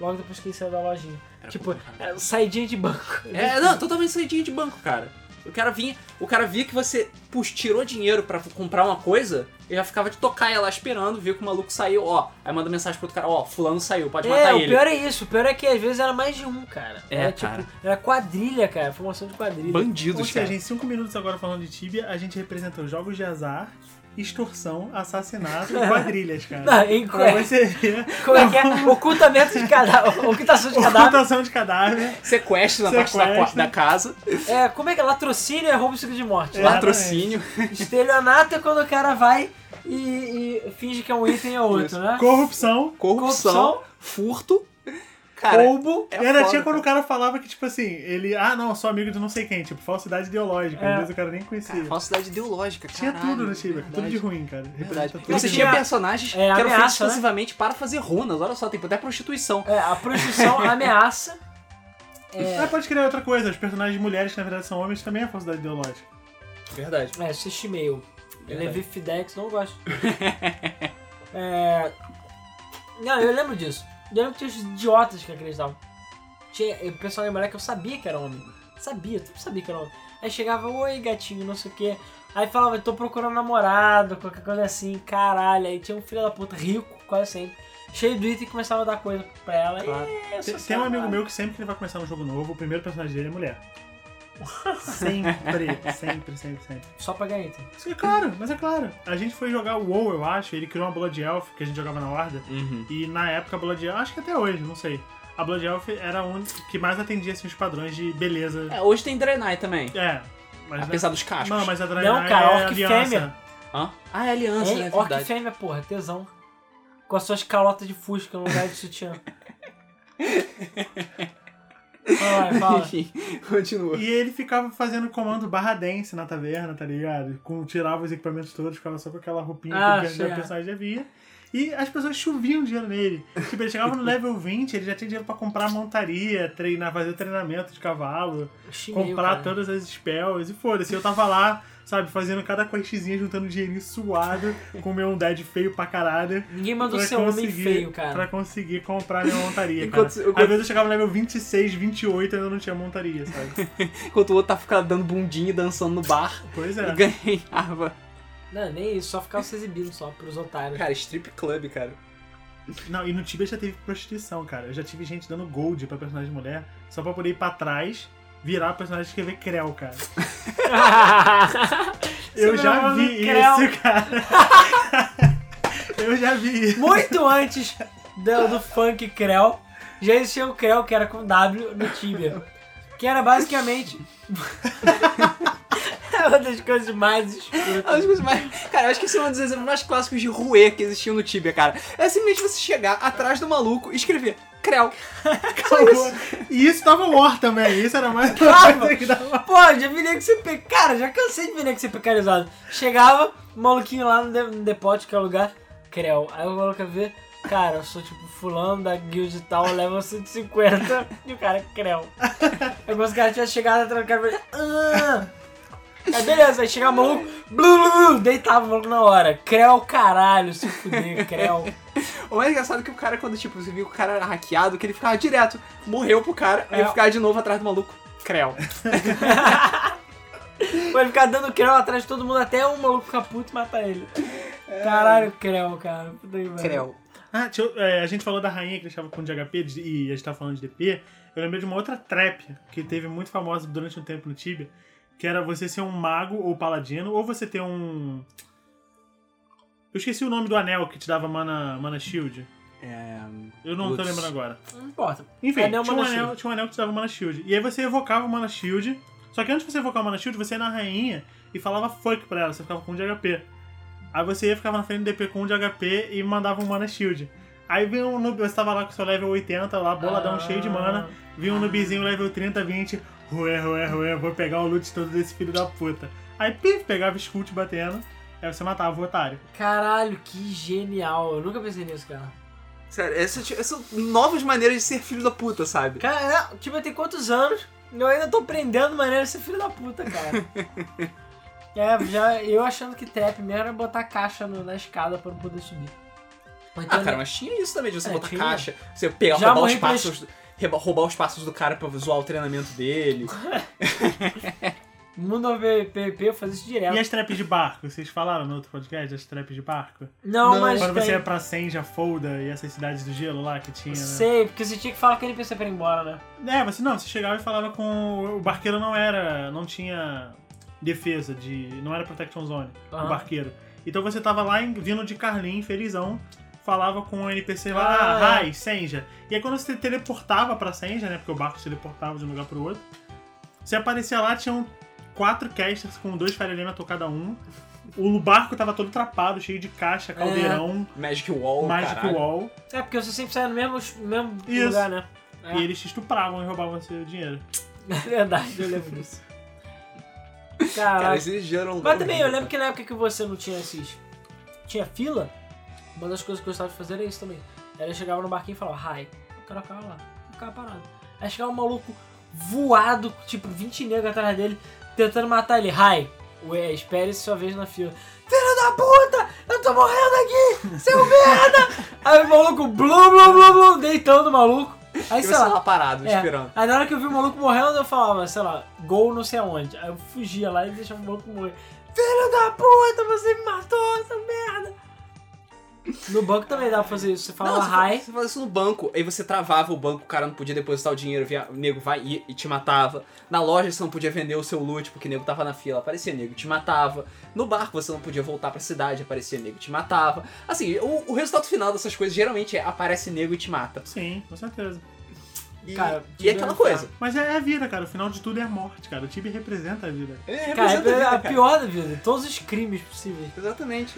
Logo depois que ele saiu da lojinha. Era tipo, saidinha de banco. É, não, totalmente saidinha de banco, cara. O cara vinha, o cara via que você pux, tirou dinheiro pra comprar uma coisa, e já ficava de tocar lá esperando, viu que o maluco saiu, ó. Aí manda mensagem pro outro cara, ó, fulano saiu, pode É, matar o ele. pior é isso. O pior é que às vezes era mais de um, cara. É, era cara. tipo, era quadrilha, cara. Formação de quadrilha. Ou Bandidos, cara. seja, em 5 minutos agora falando de Tibia, a gente representou jogos de azar, extorsão, assassinato e quadrilhas, cara. Não, em- Pra você ver. Como é que é? Ocultamento de cadáver. Ocultação de cadáver. Ocultação de cadáver. Sequestro na parte da, Sequestro. da casa, É, como é que é? Latrocínio é roubo e de morte. É. latrocínio. Estelionato é quando o cara vai e, e finge que é um item e é outro, Isso. né? Corrupção. corrupção, Corrupção. furto. Cara, Roubo. é e ainda foda, tinha quando cara. o cara falava que, tipo assim, ele, ah não, sou amigo de não sei quem, tipo, falsidade ideológica. É. Às vezes o cara nem conhecia. Falsidade ideológica, tinha caralho. tudo no Tibia, tudo de ruim, cara. Verdade. Representa E tudo você de tinha personagens É, que eram feitos né? exclusivamente para fazer runas. Olha só, tem até prostituição. É, a prostituição ameaça. É, Ah, pode criar outra coisa, os personagens mulheres que na verdade são homens também é falsidade ideológica. Verdade. é assiste e-mail. Verdade. Levi Fidex, não gosto. é. Não, eu lembro disso. Eu lembro que tinha os idiotas que acreditavam. Tinha o pessoal mulher que eu sabia que era homem. Sabia, tu sabia que era homem. Aí chegava, oi gatinho, não sei o que. Aí falava, tô procurando namorado, qualquer coisa assim, caralho. Aí tinha um filho da puta rico, quase sempre, cheio do item e começava a dar coisa pra ela. Claro. E, Tem, tem um amigo meu que sempre que ele vai começar um jogo novo, o primeiro personagem dele é mulher. Sempre, sempre, sempre, sempre. Só pra ganhar item. Isso é claro, mas é claro. A gente foi jogar o WoW, eu acho, ele criou uma Blood Elf que a gente jogava na Horda. Uhum. E na época a Blood Elf, acho que até hoje, não sei. A Blood Elf era a única que mais atendia assim, os padrões de beleza. É, hoje tem Draenei também. É. Mas Apesar dos cascos. Não, mas a Draenei Não, cara, é Orc aliança. Fêmea. Hã? Ah, é aliança, né? É, É Orc verdade. fêmea, porra, tesão. Com as suas calotas de fusca no lugar de sutiã. Vai, fala. Enfim, continua. E ele ficava fazendo comando barra dance na taverna, tá ligado? Com, tirava os equipamentos todos, ficava só com aquela roupinha Ah, que o sei. personagem havia. E as pessoas choviam dinheiro nele. Tipo, ele chegava no level 20, ele já tinha dinheiro pra comprar montaria, treinar, fazer treinamento de cavalo, comprar cara. todas as spells e foda-se. Eu tava lá, sabe, fazendo cada questzinha, juntando dinheirinho suado, com meu undead feio pra caralho. Ninguém mandou ser homem conseguir- feio, cara. Pra conseguir comprar minha montaria, Enquanto- cara. enquanto- Às vezes eu chegava no level 26, 28 e ainda não tinha montaria, sabe? Enquanto o outro tá ficando dando bundinha e dançando no bar Pois e é. ganhava. Não, nem isso, só ficava se exibindo só pros otários. Cara, strip club, cara. Não, e no Tibia já teve prostituição, cara. Eu já tive gente dando gold pra personagem mulher só pra poder ir pra trás, virar a personagem e escrever Creu, cara. Eu Você já vi Creu. isso, cara. Eu já vi isso. Muito antes do, do funk Creu, já existia o Creu, que era com W no Tibia. Que era basicamente. é uma das coisas mais escrotas. As coisas mais... Cara, eu acho que esse é um dos exemplos mais clássicos de ruê que existiam no Tibia, cara. É simplesmente você chegar atrás do maluco e escrever Creu. Acabou. E isso tava war também. Isso era mais Tava. dava. Pô, já vi nego ser pe... Cara, já cansei de ser pecarizado. Chegava, o maluquinho lá no, de... no depósito, que é o lugar, Creu. Aí o maluco ver, cara, eu sou tipo fulano da guild e tal, level 150, e o cara, Creu. Aí quando os caras tinham chegado atrás do cara, falei, ah. Aí beleza, aí chegava o maluco, blu, blu, blu, deitava o maluco na hora. Creu, caralho, se fuder, Creu. O mais engraçado é que o cara, quando tipo, você viu que o cara era hackeado, que ele ficava direto, morreu pro cara, É. ele ficava de novo atrás do maluco. Creu. Vai ficar dando Creu atrás de todo mundo até o maluco ficar puto e matar ele. Caralho, Creu, cara. Creu. Ah, eu- é, a gente falou da rainha que deixava com de HP de- e a gente tava falando de DP. Eu lembrei de uma outra trap que teve muito famosa durante um tempo no Tibia, que era você ser um mago ou paladino, ou você ter um. Eu esqueci o nome do anel que te dava mana, mana shield. É... Eu não tô Putz. lembrando agora. Não importa. Enfim, Anel, tinha, um anel, shield. tinha um anel que te dava mana shield. E aí você evocava o mana shield. Só que antes de você evocar o mana shield, você ia na rainha e falava fuck pra ela, você ficava com um de HP. Aí você ia ficava na frente do DP com um de HP e mandava um mana shield. Aí vinha um noob, você tava lá com seu level 80, lá, boladão Ah. cheio de mana. Vinha um noobzinho level 30, 20. Rué, rué, rué, vou pegar o loot todo desse filho da puta. Aí, pif, pegava Scoot batendo. Aí você matava o otário. Caralho, que genial. Eu nunca pensei nisso, cara. Sério, essas, essas são novas maneiras de ser filho da puta, sabe? Cara, é, tipo, eu tenho quantos anos? Eu ainda tô aprendendo maneira de ser filho da puta, cara. é, já eu achando que trap mesmo era botar caixa no- na escada pra não poder subir. Então, Ah, cara, mas tinha isso também, de você É, botar tinha. caixa, você pegar, Já roubar os pra passos, reba- roubar os passos do cara pra zoar o treinamento dele. Mundo PVP eu fazia isso direto. E as traps de barco? Vocês falaram no outro podcast, as traps de barco? Não, Não, mas Quando tem... você ia pra Senja, Folda e essas cidades do gelo lá que tinha. Né? Sei, porque você tinha que falar com ele NPC pra ir embora, né? É, você não, você chegava e falava com. O barqueiro não era. não tinha defesa de. não era protection zone, Aham. o barqueiro. Então você tava lá em- vindo de Carlin, felizão, falava com o NPC lá, Ah, ah, hi, Senja. E aí quando você teleportava pra Senja, né? Porque o barco se teleportava de um lugar pro outro, você aparecia lá, tinham quatro casters com dois Fire Elemental cada um. O barco tava todo trapado, cheio de caixa, caldeirão, Magic Wall, Magic caralho. Wall. É, porque você sempre sai no mesmo, mesmo Isso. lugar, né? É. E eles te estupravam e roubavam seu dinheiro. É verdade, eu lembro disso. Cara, Caralho. eles geram... Mas também, eu lembro que na época que você não tinha esses. Tinha fila, uma das coisas que eu gostava de fazer era isso também. Era eu chegava no barquinho e falava, hi. O cara ficava lá, ficava parado. Aí chegava um maluco voado, tipo, 20 negros atrás dele, tentando matar ele. Hi. Ué, espere sua vez na fila. Filho da puta! Eu tô morrendo aqui! Seu merda! Aí o maluco, blum, blum, blum, blum, deitando o maluco. Aí, E sei lá, lá parado, é. esperando. Aí na hora que eu vi o maluco morrendo, eu falava, sei lá, gol não sei aonde. Aí eu fugia lá e deixava o maluco morrer. Filho da puta, você me matou, essa merda! No banco também dá pra fazer isso. Você fala Não, você, hi. você fazia isso no banco, aí você travava o banco, o cara não podia depositar o dinheiro, via, o nego vai e, e te matava. Na loja você não podia vender o seu loot porque o nego tava na fila, aparecia nego, te matava. No barco você não podia voltar pra cidade, aparecia nego, te matava. Assim, o, o resultado final dessas coisas geralmente é aparece nego e te mata. Sim, com certeza. E, Cara, e é aquela é coisa. Mas é a vida, cara. O final de tudo é a morte, cara. O Tibia representa a vida. É, Cara, representa a é vida, a cara. pior da vida. Todos os crimes possíveis. Exatamente.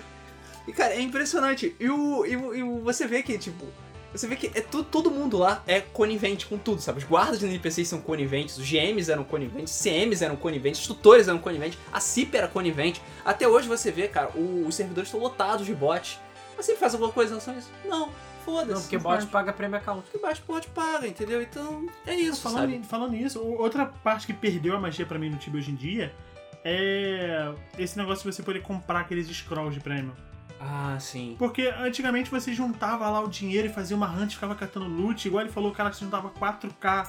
E, cara, é impressionante. E, o, e, o- e você vê que, tipo, você vê que é tu, todo mundo lá é conivente com tudo, sabe? Os guardas de NPCs são coniventes, os GMs eram coniventes, CMs eram coniventes, os tutores eram coniventes, a CIP era conivente. Até hoje você vê, cara, o- os servidores estão lotados de bots. Mas ele faz alguma coisa em relação a isso? Não, foda-se. Não, porque bot paga prêmio account. Porque bot bot paga, entendeu? Então, é isso, Falando, sabe? falando nisso, o- outra parte que perdeu a magia pra mim no Tibia hoje em dia é esse negócio de você poder comprar aqueles scrolls de prêmio. Ah, sim. Porque antigamente você juntava lá o dinheiro e fazia uma hunt, ficava catando loot, igual ele falou, o cara que juntava 4K.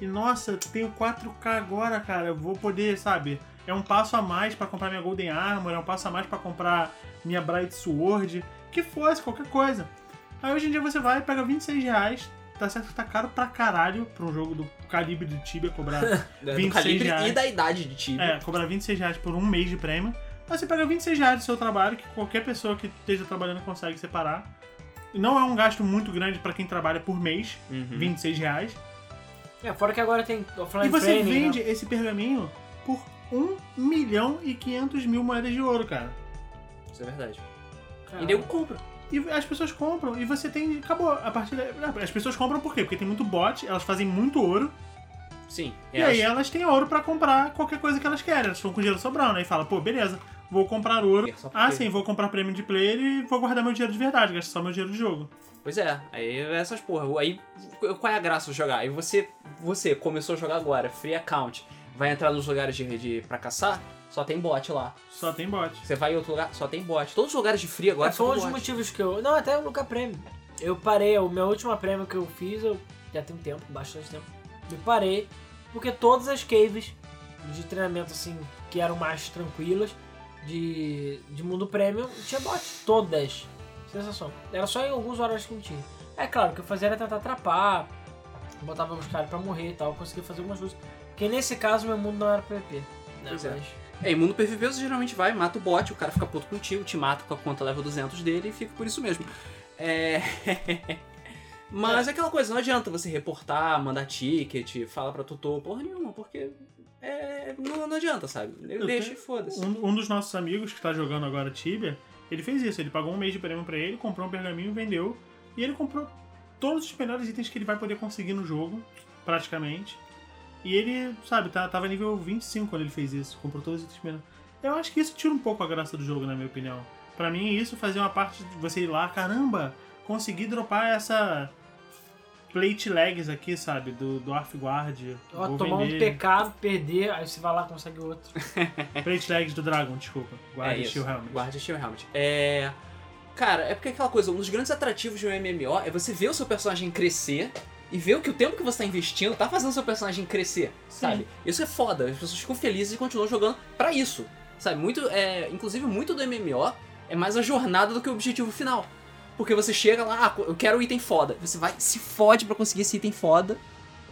E nossa, tenho 4K agora, cara, eu vou poder, sabe? É um passo a mais pra comprar minha Golden Armor, é um passo a mais pra comprar minha Bright Sword, que fosse, qualquer coisa. Aí hoje em dia você vai e pega 26 reais, tá certo que tá caro pra caralho pra um jogo do calibre do Tibia cobrar Do 26 calibre reais. e da idade de time. é, cobrar 26 reais por um mês de prêmio. Aí você pega 26 reais do seu trabalho, que qualquer pessoa que esteja trabalhando consegue separar. Não é um gasto muito grande pra quem trabalha por mês, Uhum. 26 reais. É, fora que agora tem offline E você training, vende né? esse pergaminho por 1 milhão e 500 mil moedas de ouro, cara. Isso é verdade. Cara, E nego compra. E as pessoas compram, e você tem. Acabou. A partir da... As pessoas compram por quê? Porque tem muito bot, elas fazem muito ouro, Sim. e aí elas têm ouro pra comprar qualquer coisa que elas querem. Elas estão com dinheiro sobrando. Aí fala, pô, beleza, vou comprar ouro. Porque- Ah, sim, vou comprar prêmio de player e vou guardar meu dinheiro de verdade, gastar só meu dinheiro de jogo. Pois é, aí essas porra. Aí qual é a graça de jogar? Aí você, você começou a jogar agora, free account, vai entrar nos lugares de, de pra caçar, só tem bot lá. Só tem bot. Você vai em outro lugar, só tem bot. Todos os lugares de free agora É, foi só um dos bot. motivos que eu. Não, até o Luca Prêmio. Eu parei, o meu último prêmio que eu fiz, eu já tem um tempo, bastante tempo. Eu parei, porque todas as caves de treinamento, assim, que eram mais tranquilas, de, de mundo prêmio, tinha bot. Todas. Sensação. Era só em alguns horários que não tinha. É claro, o que eu fazia era tentar atrapar, botava os caras pra morrer e tal, conseguia fazer algumas coisas. Porque nesse caso meu mundo não era PvP. Né? Pois é. Mas- É, em mundo PVP você geralmente vai, mata o bot, o cara fica puto contigo, te mata com a conta level 200 dele e fica por isso mesmo. É. Mas é. aquela coisa, não adianta você reportar, mandar ticket, falar pra tutor, porra nenhuma, porque é, não, não adianta, sabe? Eu Deixa e foda-se. Um, um dos nossos amigos que tá jogando agora Tibia, ele fez isso. Ele pagou um mês de prêmio pra ele, comprou um pergaminho, vendeu. E ele comprou todos os melhores itens que ele vai poder conseguir no jogo, praticamente. E ele, sabe, tá, tava nível 25 quando ele fez isso. Comprou todos os itens melhores. Eu acho que isso tira um pouco a graça do jogo, na minha opinião. Pra mim, isso fazia uma parte de você ir lá, caramba, consegui dropar essa plate legs aqui, sabe, do, do Arfguard. Ó, Vou tomar um vender. pecado, perder, aí você vai lá e consegue outro. Plate legs do Dragon, desculpa. Guarda é. Steel Helmet. Guarda Steel Helmet. É. Cara, é porque aquela coisa, um dos grandes atrativos de um MMO é você ver o seu personagem crescer e ver o que o tempo que você tá investindo tá fazendo o seu personagem crescer, sabe? Isso é foda, as pessoas ficam felizes e continuam jogando pra isso, sabe? Muito, é, inclusive, muito do MMO é mais a jornada do que o objetivo final. Porque você chega lá, ah, eu quero um item foda. Você vai, se fode pra conseguir esse item foda.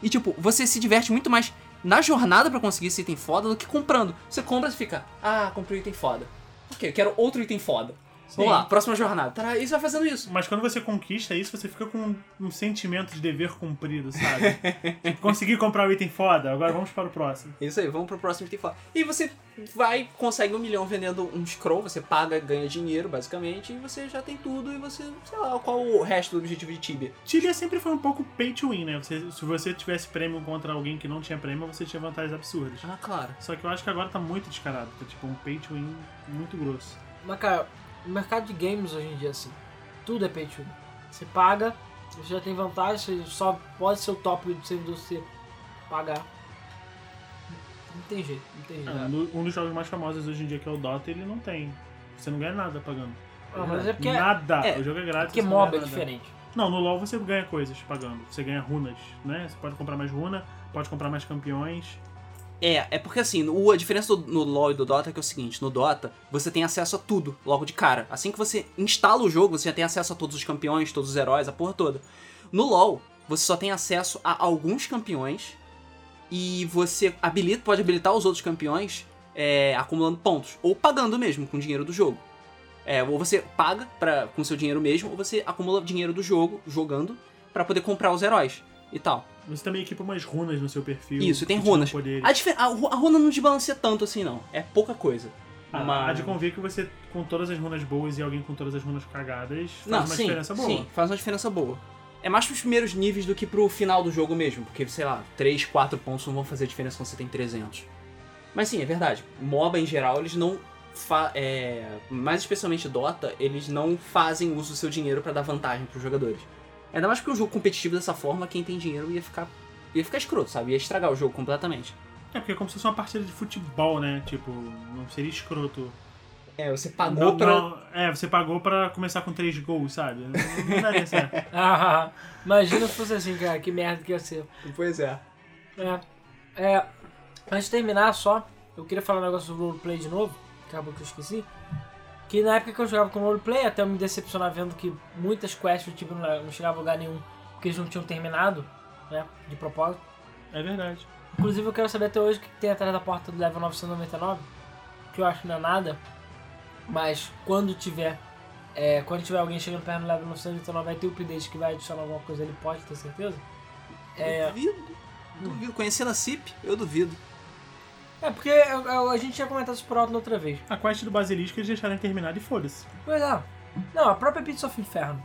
E, tipo, você se diverte muito mais na jornada pra conseguir esse item foda do que comprando. Você compra e fica, ah, comprei um item foda. Ok, eu quero outro item foda. Vamos lá, próxima jornada. Tá, e você vai fazendo isso. Mas quando você conquista isso, você fica com um sentimento de dever cumprido, sabe? tipo, consegui comprar o item foda, agora vamos para o próximo. Isso aí, vamos pro próximo item foda. E você vai, consegue um milhão vendendo um scroll, você paga, ganha dinheiro, basicamente, e você já tem tudo, e você, sei lá, qual o resto do objetivo de Tibia. Tibia sempre foi um pouco pay to win, né? Você- se você tivesse prêmio contra alguém que não tinha prêmio, você tinha vantagens absurdas. Ah, claro. Só que eu acho que agora tá muito descarado. Tá tipo um pay to win muito grosso. Mas, cara, o mercado de games hoje em dia, assim, tudo é pay to win. Você paga, você já tem vantagem, você só pode ser o top do servidor se você pagar. Não tem jeito, não tem jeito. No- um dos jogos mais famosos hoje em dia, que é o Dota, ele não tem. Você não ganha nada pagando. Ah, mas é porque, é nada! é, o jogo é grátis. porque MOBA é diferente. Não, no LoL você ganha coisas pagando. Você ganha runas, né? Você pode comprar mais runa, pode comprar mais campeões. É, é porque assim, o- a diferença do, no LoL e do Dota é que é o seguinte, no Dota você tem acesso a tudo logo de cara. Assim que você instala o jogo, você já tem acesso a todos os campeões, todos os heróis, a porra toda. No LoL, você só tem acesso a alguns campeões e você habilita, pode habilitar os outros campeões é, acumulando pontos, ou pagando mesmo com o dinheiro do jogo. É, ou você paga pra, com seu dinheiro mesmo, ou você acumula dinheiro do jogo, jogando, pra poder comprar os heróis e tal. Você também equipa umas runas no seu perfil. Isso, tem runas. A, difer- a, a runa não desbalanceia tanto assim, não. É pouca coisa. Ah, Mas- Há de convir que você, com todas as runas boas e alguém com todas as runas cagadas, faz Não, uma sim, diferença boa. sim, faz uma diferença boa. É mais pros primeiros níveis do que pro final do jogo mesmo, porque, sei lá, 3, 4 pontos não vão fazer diferença quando você tem 300. Mas sim, é verdade. MOBA em geral, eles não. Fa é, mais especialmente Dota, eles não fazem uso do seu dinheiro pra dar vantagem pros jogadores. Ainda mais porque um jogo competitivo dessa forma, quem tem dinheiro ia ficar. ia ficar escroto, sabe? Ia estragar o jogo completamente. É, porque é como se fosse uma partida de futebol, né? Tipo, não seria escroto. É, você Não- pagou pra. não- é, você pagou pra começar com três gols, sabe? Não, não daria certo. Ah, imagina se fosse assim, cara, que merda que ia ser. Pois é. É. É. Antes de terminar, só, eu queria falar um negócio do roleplay de novo, acabou que eu esqueci. Que na época que eu jogava com roleplay, até eu me decepcionar vendo que muitas quests tipo, não, não chegavam a lugar nenhum, porque eles não tinham terminado, né? De propósito. É verdade. Inclusive eu quero saber até hoje o que tem atrás da porta do level 999, que eu acho que não é nada, mas quando tiver, é, quando tiver alguém chegando perto do level 999 vai ter o update que vai adicionar alguma coisa, ele pode ter certeza. É, Duvido. Duvido. Conhecendo a CIP, eu duvido. É porque a gente tinha comentado isso por alto na outra vez. A quest do Basilisco eles deixaram terminada e foda-se. Pois é. Não, a própria Pizza of Inferno.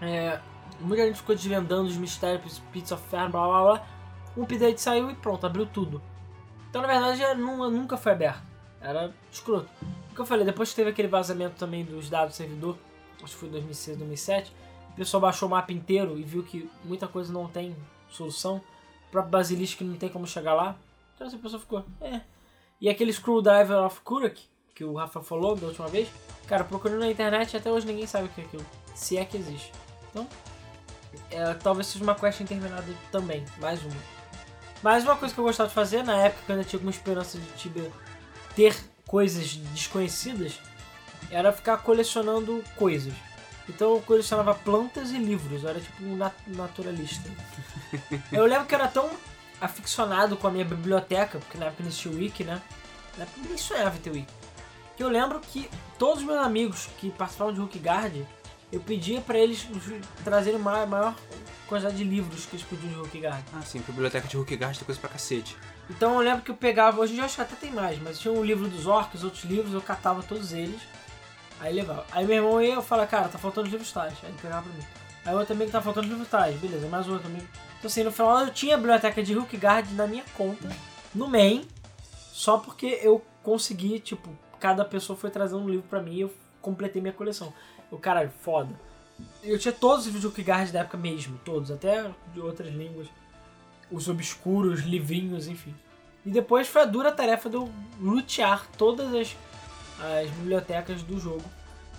É, muita gente ficou desvendando os mistérios Pizza of Inferno, blá blá blá. Um update saiu e pronto, abriu tudo. Então na verdade é, nu- nunca foi aberto. Era escroto. O que eu falei, depois que teve aquele vazamento também dos dados do servidor, acho que foi 2006, 2007, o pessoal baixou o mapa inteiro e viu que muita coisa não tem solução. O próprio Basilisco não tem como chegar lá. Então essa pessoa ficou, é. E aquele Screwdriver of Kurak, que o Rafa falou da última vez, Cara, procurando na internet até hoje ninguém sabe o que é aquilo. Se é que existe. Então, é, talvez seja uma quest interminada também. Mais uma. Mas uma coisa que eu gostava de fazer, na época que eu ainda tinha alguma esperança de Tibia ter coisas desconhecidas, era ficar colecionando coisas. Então eu colecionava plantas e livros, eu era tipo um nat- naturalista. eu lembro que era tão aficionado com a minha biblioteca, porque na época não existia o Wiki, né? Na época nem sonhava ter Wiki. Que eu lembro que todos os meus amigos que participavam de Hook Guard, eu pedia pra eles trazerem a maior quantidade de livros que eles podiam de Hook Guard. Ah, sim, porque a biblioteca de Hulk gasta coisa pra cacete. Então eu lembro que eu pegava, hoje eu acho que até tem mais, mas tinha um livro dos orcs, outros livros, eu catava todos eles, aí levava. Aí meu irmão ia, eu falava, cara, tá faltando os livros tais, aí ele pegava pra mim. Aí outro amigo tá faltando os livros tais, beleza, mais outro amigo. Então assim, no final eu tinha a biblioteca de Hook Guard na minha conta, no main, só porque eu consegui, tipo, cada pessoa foi trazendo um livro pra mim e eu completei minha coleção. Eu, caralho, foda. Eu tinha todos os livros de da época mesmo, todos, até de outras línguas os obscuros, livrinhos, enfim. E depois foi a dura tarefa de eu lutear todas as, as bibliotecas do jogo.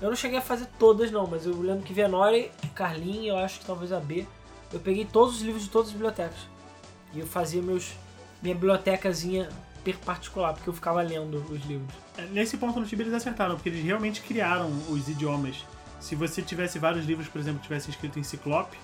Eu não cheguei a fazer todas não, mas eu lembro que Venore, Carlin, eu acho que talvez a B, eu peguei todos os livros de todas as bibliotecas. E eu fazia meus minha bibliotecazinha per particular, porque eu ficava lendo os livros. É, Nesse ponto no Tibia eles acertaram, porque eles realmente criaram os idiomas. Se você tivesse vários livros, por exemplo, tivesse escrito em Ciclope,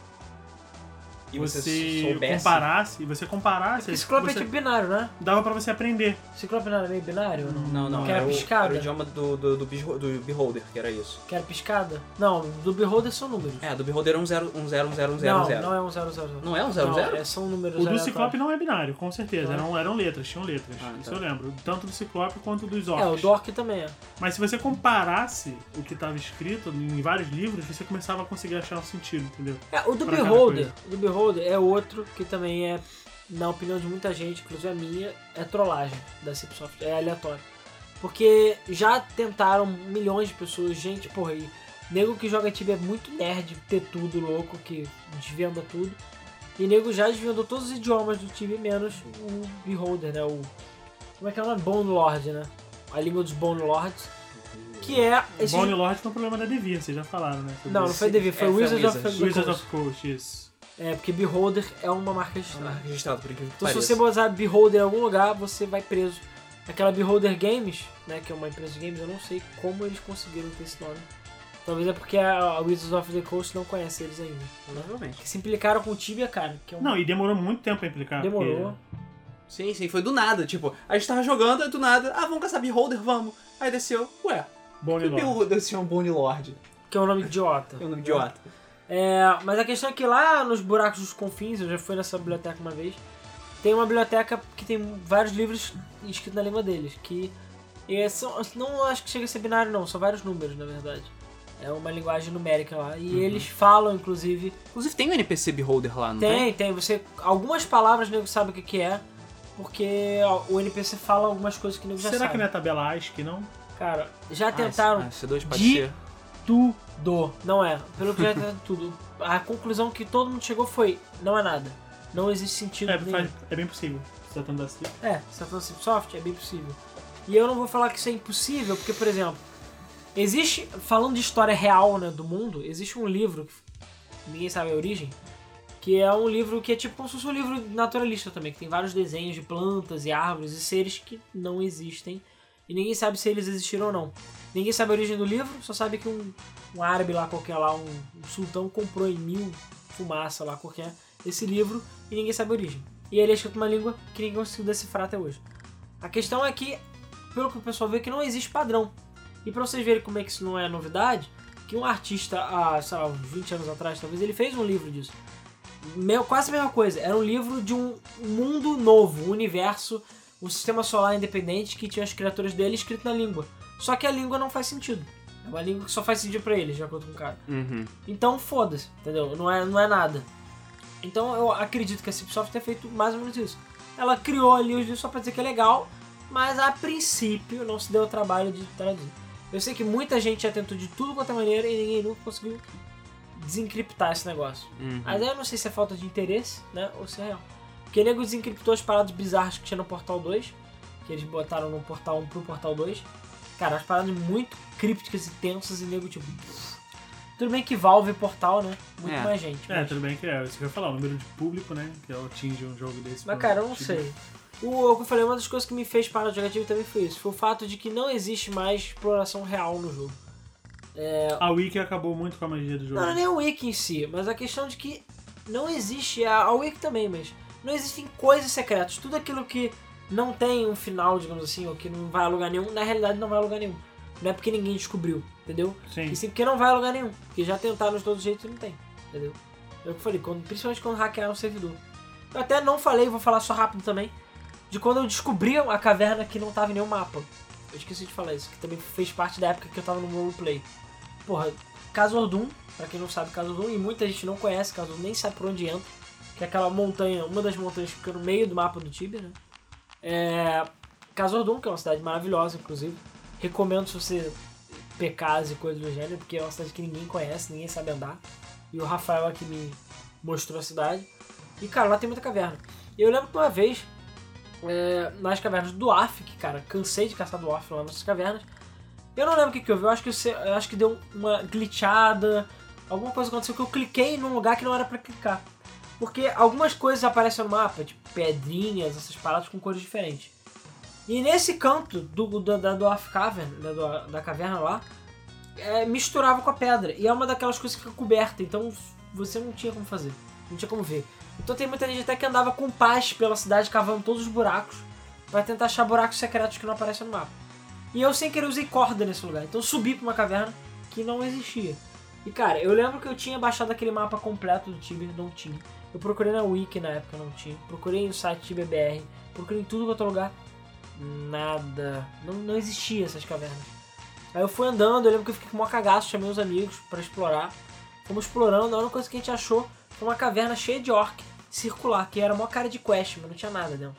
E você você soubesse- comparasse, e você comparasse, Ciclope é tipo binário, né? dava pra você aprender. Ciclope não era meio binário? ou Não, Não, não, Que era era, o, piscada? era o idioma do, do, do, do Beholder, que era isso. Que era piscada? Não, do Beholder são números. É, do Beholder era um 0, um 0, um 0, um 0, não, zero. não é um 000. Não, Não é um 0, 0? é, são números O do. Ciclope não é binário, com certeza. Não é? Eram, eram letras, tinham letras. Ah, Isso tá. eu lembro. Tanto do Ciclope quanto dos É, orcs. o Dork também é. Mas se você comparasse o que estava escrito em vários livros, você começava a conseguir achar um sentido, entendeu? É, o do Beholder, o do Beholder é outro que também é, na opinião de muita gente, inclusive a minha, é trollagem da Cipsoft, é aleatório. Porque já tentaram milhões de pessoas, gente, porra, e nego que joga Tibia é muito nerd, ter tudo louco, que desvenda tudo. E nego já desvendou todos os idiomas do Tibia, menos o Beholder, né? O, como é que é o nome? Bone Lord, né? A língua dos Bone Lords. Que é esse... Bone Lord foi um problema da Devir, vocês já falaram, né? sobre Não, não foi Devir, foi É, foi Wizards of Wizards. Wizards of Coast, isso. É, porque Beholder é uma marca registrada. registrado por incrível que Então se pareça. você botar Beholder em algum lugar, você vai preso. Aquela Beholder Games, né, que é uma empresa de games, eu não sei como eles conseguiram ter esse nome. Talvez é porque a Wizards of the Coast não conhece eles ainda. Né? Provavelmente. Que se implicaram com o Tibia, cara, que é um... Não, e demorou muito tempo pra implicar. demorou. Sim, sim, foi do nada. Tipo, a gente tava jogando, aí do nada, ah, vamos caçar Beholder, vamos. Aí desceu, ué, Bom, que Beholder se chama Bone Lord? Que é um nome idiota. É um nome idiota. É, mas a questão é que lá nos buracos dos confins, eu já fui nessa biblioteca uma vez, tem uma biblioteca que tem vários livros escritos na língua deles, que é, são, não acho que chega a ser binário não, são vários números na verdade. É uma linguagem numérica lá. E eles falam, inclusive. Inclusive tem um NPC Beholder lá, não Tem, tem. Você. Algumas palavras o nego sabe o que, que é. Porque o NPC fala algumas coisas que o nego já Será sabe. que não é tabela ASCII, não? Cara, já Ah, tentaram ah, C2 pode de- ser. Tudo. Não é. Pelo que já tentaram tudo. A conclusão que todo mundo chegou foi: não é nada. Não existe sentido É, faz- é bem possível. Se tratando assim. É, se tá falando assim, soft, é bem possível. E eu não vou falar que isso é impossível, porque, por exemplo, existe, falando de história real né, do mundo, existe um livro, que ninguém sabe a origem, que é um livro que é tipo como se fosse um livro naturalista também, que tem vários desenhos de plantas e árvores e seres que não existem, e ninguém sabe se eles existiram ou não. Ninguém sabe a origem do livro, só sabe que um, um árabe lá qualquer lá, um, um sultão comprou em mil fumaça lá qualquer esse livro e ninguém sabe a origem. E ele é escrito uma língua que ninguém conseguiu decifrar até hoje. A questão é que, pelo que o pessoal vê, que não existe padrão. E pra vocês verem como é que isso não é novidade, que um artista há, sei lá, uns 20 anos atrás, talvez, ele fez um livro disso. Meu, quase a mesma coisa. Era um livro de um mundo novo, um universo, um sistema solar independente que tinha as criaturas dele escrito na língua. Só que a língua não faz sentido. É uma língua que só faz sentido pra eles, de acordo com o cara. Uhum. Então foda-se, entendeu? Não é, não é nada. Então eu acredito que a Cipsoft tenha feito mais ou menos isso. Ela criou ali os livros só pra dizer que é legal, mas a princípio não se deu o trabalho de traduzir. Eu sei que muita gente já tentou de tudo quanto é maneira e ninguém nunca conseguiu desencriptar esse negócio. Uhum. Mas aí eu não sei se é falta de interesse, né, ou se é real. Porque o nego desencriptou as paradas bizarras que tinha no Portal 2, que eles botaram no Portal 1 pro Portal 2. Cara, as paradas muito crípticas e tensas e nego tipo... Tudo bem que Valve e Portal, né? Muito É. mais gente. É, mas- tudo bem que é. Isso que eu ia falar, o número de público, né? Que atinge um jogo desse. Mas cara, eu não tipo, sei. O, eu falei, uma das coisas que me fez parar de jogar também foi isso. Foi o fato de que não existe mais exploração real no jogo. A Wiki acabou muito com a magia do jogo. Não, não é nem o Wiki em si, mas a questão de que não existe, a, a Wiki também, mas não existem coisas secretas. Tudo aquilo que não tem um final, digamos assim, ou que não vai a lugar nenhum, na realidade não vai a lugar nenhum. Não é porque ninguém descobriu, entendeu? Sim. E sim porque não vai a lugar nenhum. Porque já tentaram de todo jeito e não tem, entendeu? É o que eu falei, quando, principalmente quando hackearam o servidor. Eu até não falei, vou falar só rápido também, de quando eu descobri a caverna que não tava em nenhum mapa. Eu esqueci de falar isso, que também fez parte da época que eu tava no roleplay. Porra, Casordum, pra quem não sabe Casordum, e muita gente não conhece Casordum, nem sabe por onde entra, que é aquela montanha, uma das montanhas que fica no meio do mapa do Tibia, né? É... Casordum, que é uma cidade maravilhosa, inclusive. Recomendo se você PKs e coisas do gênero, porque é uma cidade que ninguém conhece, ninguém sabe andar. E o Rafael aqui me mostrou a cidade. E, cara, lá tem muita caverna. E eu lembro que uma vez, é, nas cavernas do Dwarf, que, cara, cansei de caçar Dwarf lá nessas cavernas. Eu não lembro o que, que houve, eu acho que, eu acho que deu uma glitchada, alguma coisa aconteceu que eu cliquei num lugar que não era pra clicar. Porque algumas coisas aparecem no mapa, tipo pedrinhas, essas paradas com cores diferentes. E nesse canto do, da, da Dwarf Cavern, da, da, caverna lá, é, misturava com a pedra. E é uma daquelas coisas que fica coberta, então você não tinha como fazer, não tinha como ver. Então tem muita gente até que andava com paz pela cidade, cavando todos os buracos, pra tentar achar buracos secretos que não aparecem no mapa. E eu sem querer usei corda nesse lugar, então subi pra uma caverna que não existia. E cara, eu lembro que eu tinha baixado aquele mapa completo do Tibia, não tinha. Eu procurei na Wiki na época, não tinha. Procurei no site TibiaBR, procurei em tudo quanto é lugar, nada. Não, não existia essas cavernas. Aí eu fui andando, eu lembro que eu fiquei com maior cagaço, chamei os amigos pra explorar. Fomos explorando, a única coisa que a gente achou foi uma caverna cheia de orc, circular, que era uma cara de quest, mas não tinha nada dentro.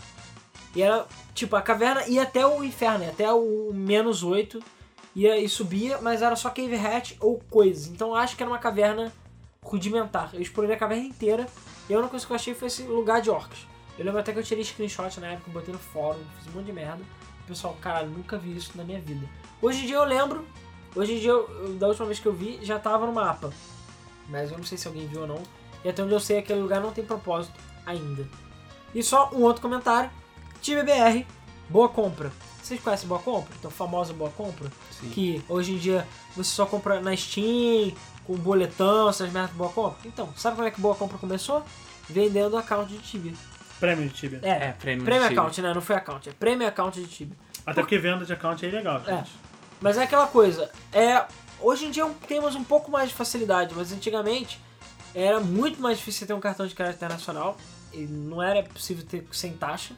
E era, tipo, a caverna ia até o inferno, ia até o menos 8, ia, e subia, mas era só cave hatch ou coisas. Então acho que era uma caverna rudimentar. Eu explorei a caverna inteira, e a única coisa que eu achei foi esse lugar de orcs. Eu lembro até que eu tirei screenshot na época, botei no fórum, fiz um monte de merda. O pessoal, caralho, nunca vi isso na minha vida. Hoje em dia eu lembro, hoje em dia, eu- eu- da última vez que eu vi, já tava no mapa. Mas eu não sei se alguém viu ou não. E até onde eu sei, aquele lugar não tem propósito ainda. E só um outro comentário. Time BR, boa compra. Vocês conhecem Boa Compra? Então, famosa Boa Compra? Sim. Que hoje em dia você só compra na Steam, com boletão, essas merdas de Boa Compra. Então, sabe como é que Boa Compra começou? Vendendo account de Tibia. Prêmio de Tibia. É, É, prêmio Premium de Tibia. Account, né? Não foi account, é Premium Account de Tibia. Até porque venda de account é ilegal, É. gente. Mas é aquela coisa, é, hoje em dia temos um pouco mais de facilidade, mas antigamente era muito mais difícil ter um cartão de crédito internacional e não era possível ter sem taxa,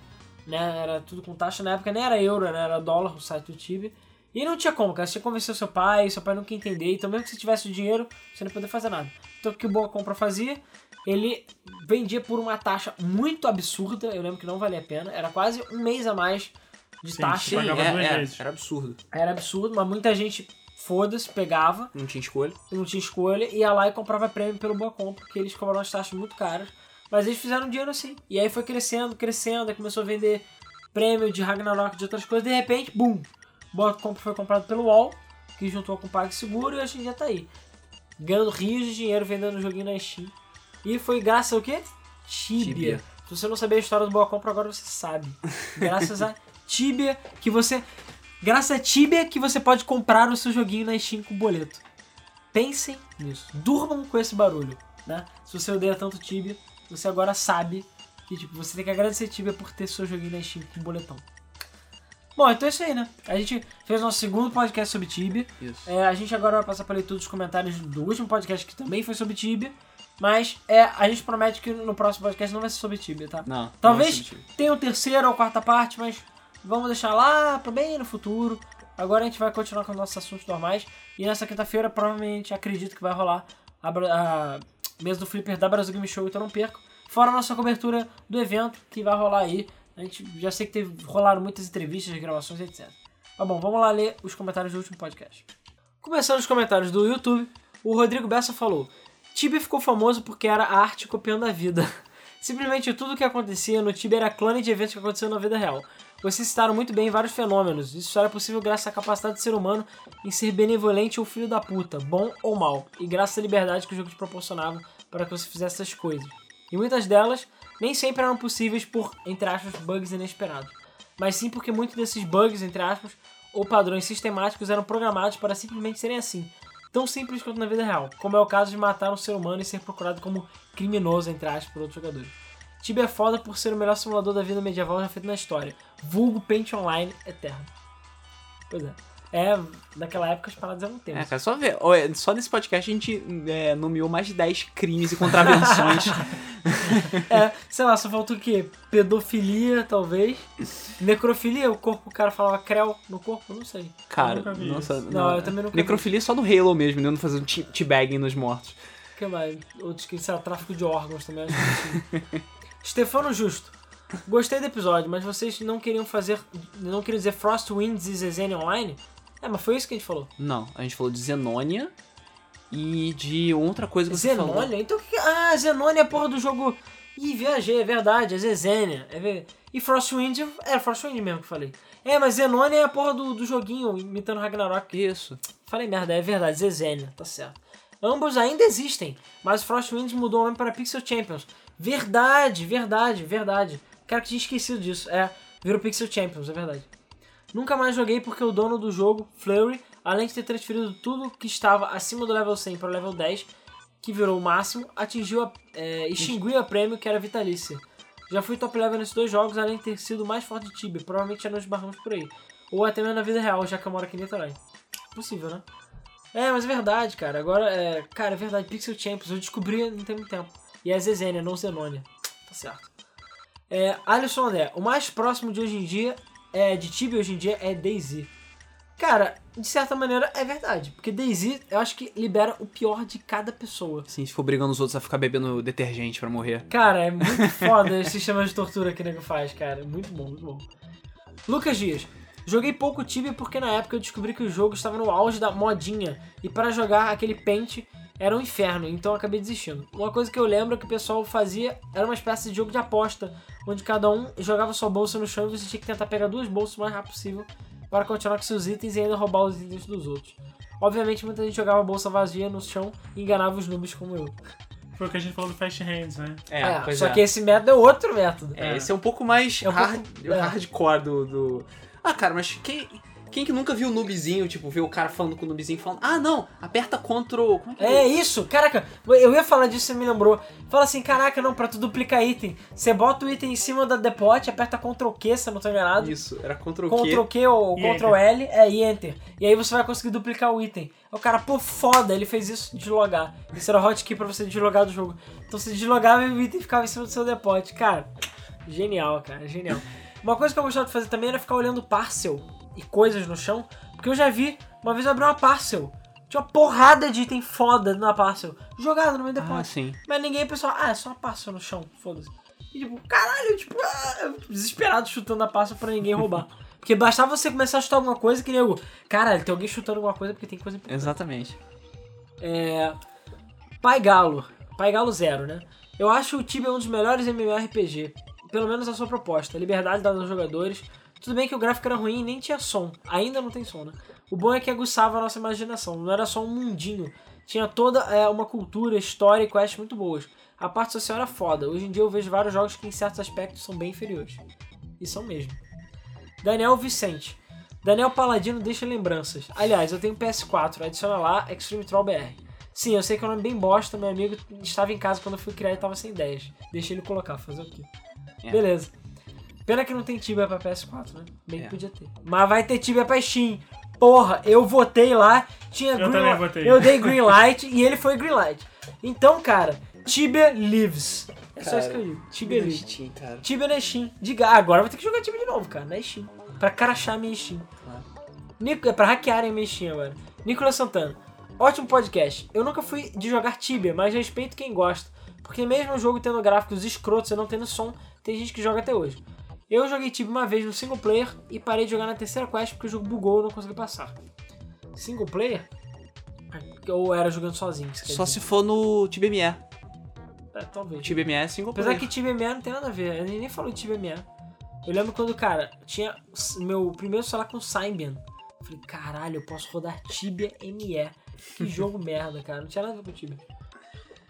né? Era tudo com taxa, na época nem era euro, né? Era dólar o site do Tibia. E não tinha como, cara, você tinha que convencer o seu pai, seu pai nunca ia entender, então mesmo que você tivesse o dinheiro, você não ia poder fazer nada. Então o que o Boa Compra fazia? Ele vendia por uma taxa muito absurda, eu lembro que não valia a pena, era quase um mês a mais de Sim, taxa. Sim, Pagava é, duas é, vezes. era absurdo. Era absurdo, mas muita gente, foda-se, pegava, Não tinha escolha. não tinha escolha, ia lá e comprava prêmio pelo Boa Compra, porque eles cobravam as taxas muito caras. Mas eles fizeram dinheiro assim. E aí foi crescendo, crescendo, aí começou a vender prêmio de Ragnarok, de outras coisas, de repente, bum! Boa Compra foi comprado pelo UOL, que juntou com o PagSeguro e hoje em dia tá aí. Ganhando rios de dinheiro vendendo o joguinho na Steam. E foi graças ao quê? Tibia. Tibia. Se você não sabia a história do Boa Compra, agora você sabe. Graças a Tibia que você. Graças a Tibia que você pode comprar o seu joguinho na Steam com boleto. Pensem nisso. Durmam com esse barulho, né? Se você odeia tanto Tibia, você agora sabe que tipo, você tem que agradecer Tibia por ter seu joguinho na Steam com boletão. Bom, então é isso aí, né? A gente fez nosso segundo podcast sobre Tibia. Isso. É, a gente agora vai passar pra leitura dos comentários do último podcast que também foi sobre Tibia. Mas é, a gente promete que no próximo podcast não vai ser sobre Tibia, tá? Não. não Talvez é subjetivo. tenha o terceiro ou quarta parte, mas vamos deixar lá pra bem no futuro. Agora a gente vai continuar com os nossos assuntos normais. E nessa quinta-feira, provavelmente, acredito que vai rolar a, a mesa do Flipper da Brasil Game Show, então não perco. Fora a nossa cobertura do evento, que vai rolar aí. Gente já sei que teve, rolaram muitas entrevistas, gravações, etc. Tá bom, vamos lá ler os comentários do último podcast. Começando os comentários do YouTube, o Rodrigo Bessa falou: Tibia ficou famoso porque era a arte copiando a vida. Simplesmente tudo o que acontecia no Tibia era clone de eventos que aconteceram na vida real. Vocês citaram muito bem vários fenômenos. Isso só era possível graças à capacidade do ser humano em ser benevolente ou filho da puta, bom ou mal, e graças à liberdade que o jogo te proporcionava para que você fizesse essas coisas. E muitas delas nem sempre eram possíveis por, entre aspas, bugs inesperados, mas sim porque muitos desses bugs, entre aspas, ou padrões sistemáticos eram programados para simplesmente serem assim, tão simples quanto na vida real, como é o caso de matar um ser humano e ser procurado como criminoso, entre aspas, por outros jogadores. Tibia é foda por ser o melhor simulador da vida medieval já feito na história. Vulgo Paint Online Eterno. Pois é. É, naquela época as paradas eram É, temas. cara, só ver. é, Só nesse podcast a gente é, nomeou mais de 10 crimes e contravenções. É, sei lá, só faltou o quê? Pedofilia, talvez. Necrofilia, o corpo, o cara falava creu no corpo, não sei. Cara, vi nossa. isso. Não, eu também nunca vi. Necrofilia só no Halo mesmo, né? Não fazendo te- teabagging nos mortos. O que mais? Outros que, sei lá, tráfico de órgãos também. Acho que. Stefano Justo. Gostei do episódio, mas vocês não queriam fazer. Não queriam dizer Frostwinds e Zezene Online? É, mas foi isso que a gente falou. Não, a gente falou de Zenonia e de outra coisa que você falou. Zenônia? Então o que. Ah, Zenônia é a porra do jogo. Ih, viajei, é verdade, é Zezênia. É ver... E Frostwind, é Frostwind mesmo que eu falei. É, mas Zenônia é a porra do, do joguinho imitando Ragnarok. Isso. Falei merda, é verdade, Zezênia, tá certo. Ambos ainda existem, mas Frostwind mudou o nome para Pixel Champions. Verdade, verdade, verdade. Cara que tinha esquecido disso. É, virou Pixel Champions, é verdade. Nunca mais joguei porque o dono do jogo, Flurry, além de ter transferido tudo que estava acima do level 100 para o level 10, que virou o máximo, atingiu a, é, extinguiu a prêmio que era vitalícia. Já fui top level nesses dois jogos, além de ter sido mais forte de Tibia. Provavelmente já nos barramos por aí. Ou até mesmo na vida real, já que eu moro aqui em Niterói. Possível, né? É, mas é verdade, cara. Agora, é... Cara, é verdade. Pixel Champions, eu descobri não tem muito tempo. E é Zezênia, não Zenônia. Tá certo. É, Alisson André, o mais próximo de hoje em dia, é, de Tibia hoje em dia, é DayZ. Cara, de certa maneira é verdade. Porque DayZ, eu acho que libera o pior de cada pessoa. Assim, se for brigando os outros a ficar bebendo detergente pra morrer. Cara, é muito foda esse sistema de tortura que o nego faz, cara. Muito bom, muito bom. Lucas Dias. Joguei pouco Tibia porque na época eu descobri que o jogo estava no auge da modinha. E para jogar aquele pente era um inferno, então eu acabei desistindo. Uma coisa que eu lembro que o pessoal fazia era uma espécie de jogo de aposta, onde cada um jogava sua bolsa no chão e você tinha que tentar pegar duas bolsas o mais rápido possível para continuar com seus itens e ainda roubar os itens dos outros. Obviamente muita gente jogava a bolsa vazia no chão e enganava os noobs como eu. Foi o que a gente falou do Fast Hands, né? É, É, pois só é. que esse método é outro método. É, esse é um pouco mais É um hard, pouco- é. hardcore do, do. Ah, cara, mas quem, quem que nunca viu o noobzinho, tipo, ver o cara falando com o noobzinho falando, ah, não, aperta Ctrl. Como é que É isso, caraca, eu ia falar disso, você me lembrou. Fala assim, caraca, não, pra tu duplicar item, você bota o item em cima da depot, aperta Ctrl Q, se eu não tô enganado. Isso, era Ctrl Ctrl Q. Q ou E Ctrl L, é, e Enter. E aí você vai conseguir duplicar o item. O cara, pô, foda, ele fez isso de deslogar. Isso era hotkey pra você deslogar do jogo. Então você deslogava e o item ficava em cima do seu depot. Cara, genial, cara, genial. Uma coisa que eu gostava de fazer também era ficar olhando parcel e coisas no chão. Porque eu já vi, uma vez eu abri uma parcel. Tinha uma porrada de item foda na parcel. Jogado no meu depot. Ah, sim. Mas ninguém pensou, ah, é só uma parcel no chão, foda-se. E tipo, caralho, tipo, ah, eu, desesperado chutando a parcel pra ninguém roubar. Porque bastava você começar a chutar alguma coisa que nego, caralho, tem alguém chutando alguma coisa porque tem coisa importante. Exatamente. É. Pai Galo. Pai Galo Zero, né? Eu acho o Tibia um dos melhores MMORPG. Pelo menos a sua proposta. Liberdade dada aos jogadores. Tudo bem que o gráfico era ruim e nem tinha som. Ainda não tem som, né? O bom é que aguçava a nossa imaginação. Não era só um mundinho. Tinha toda é, uma cultura, história e quests muito boas. A parte social era foda. Hoje em dia eu vejo vários jogos que em certos aspectos são bem inferiores. E são mesmo. Daniel Vicente. Daniel Paladino deixa lembranças. Aliás, eu tenho PS4, adiciona lá Extreme Troll BR. Sim, eu sei que é um nome bem bosta, meu amigo estava em casa quando eu fui criar e tava sem ideias. Deixa ele colocar, fazer o quê? É. Beleza. Pena que não tem Tibia pra PS4, né? Bem que É. podia ter. Mas vai ter Tibia pra Steam. Porra, eu votei lá, tinha Eu green votei. Eu dei green light e ele foi green light. Então, cara, Tibia lives. É só isso que eu digo. Tibia lives. Steam, cara. Tibia na Steam. Diga, ah, agora eu vou ter que jogar Tibia de novo, cara, na Steam. Pra crachar minha Steam. Claro. Nico, é pra hackearem minha Steam agora. Nicolas Santana. Ótimo podcast. Eu nunca fui de jogar Tibia, mas respeito quem gosta. Porque mesmo o jogo tendo gráficos escrotos e não tendo som, tem gente que joga até hoje. Eu joguei Tibia uma vez no single player e parei de jogar na terceira quest porque o jogo bugou e eu não consegui passar. Single player? Ou era jogando sozinho? Só dizer? se for no TBME. É, talvez. TBME é single Apesar player. que Tibia ME não tem nada a ver, ele nem falou de Tibia ME. Eu lembro quando, cara, tinha meu primeiro celular com Symbian. Eu falei, caralho, eu posso rodar Tibia ME. Que jogo merda, cara. Não tinha nada a ver com Tibia.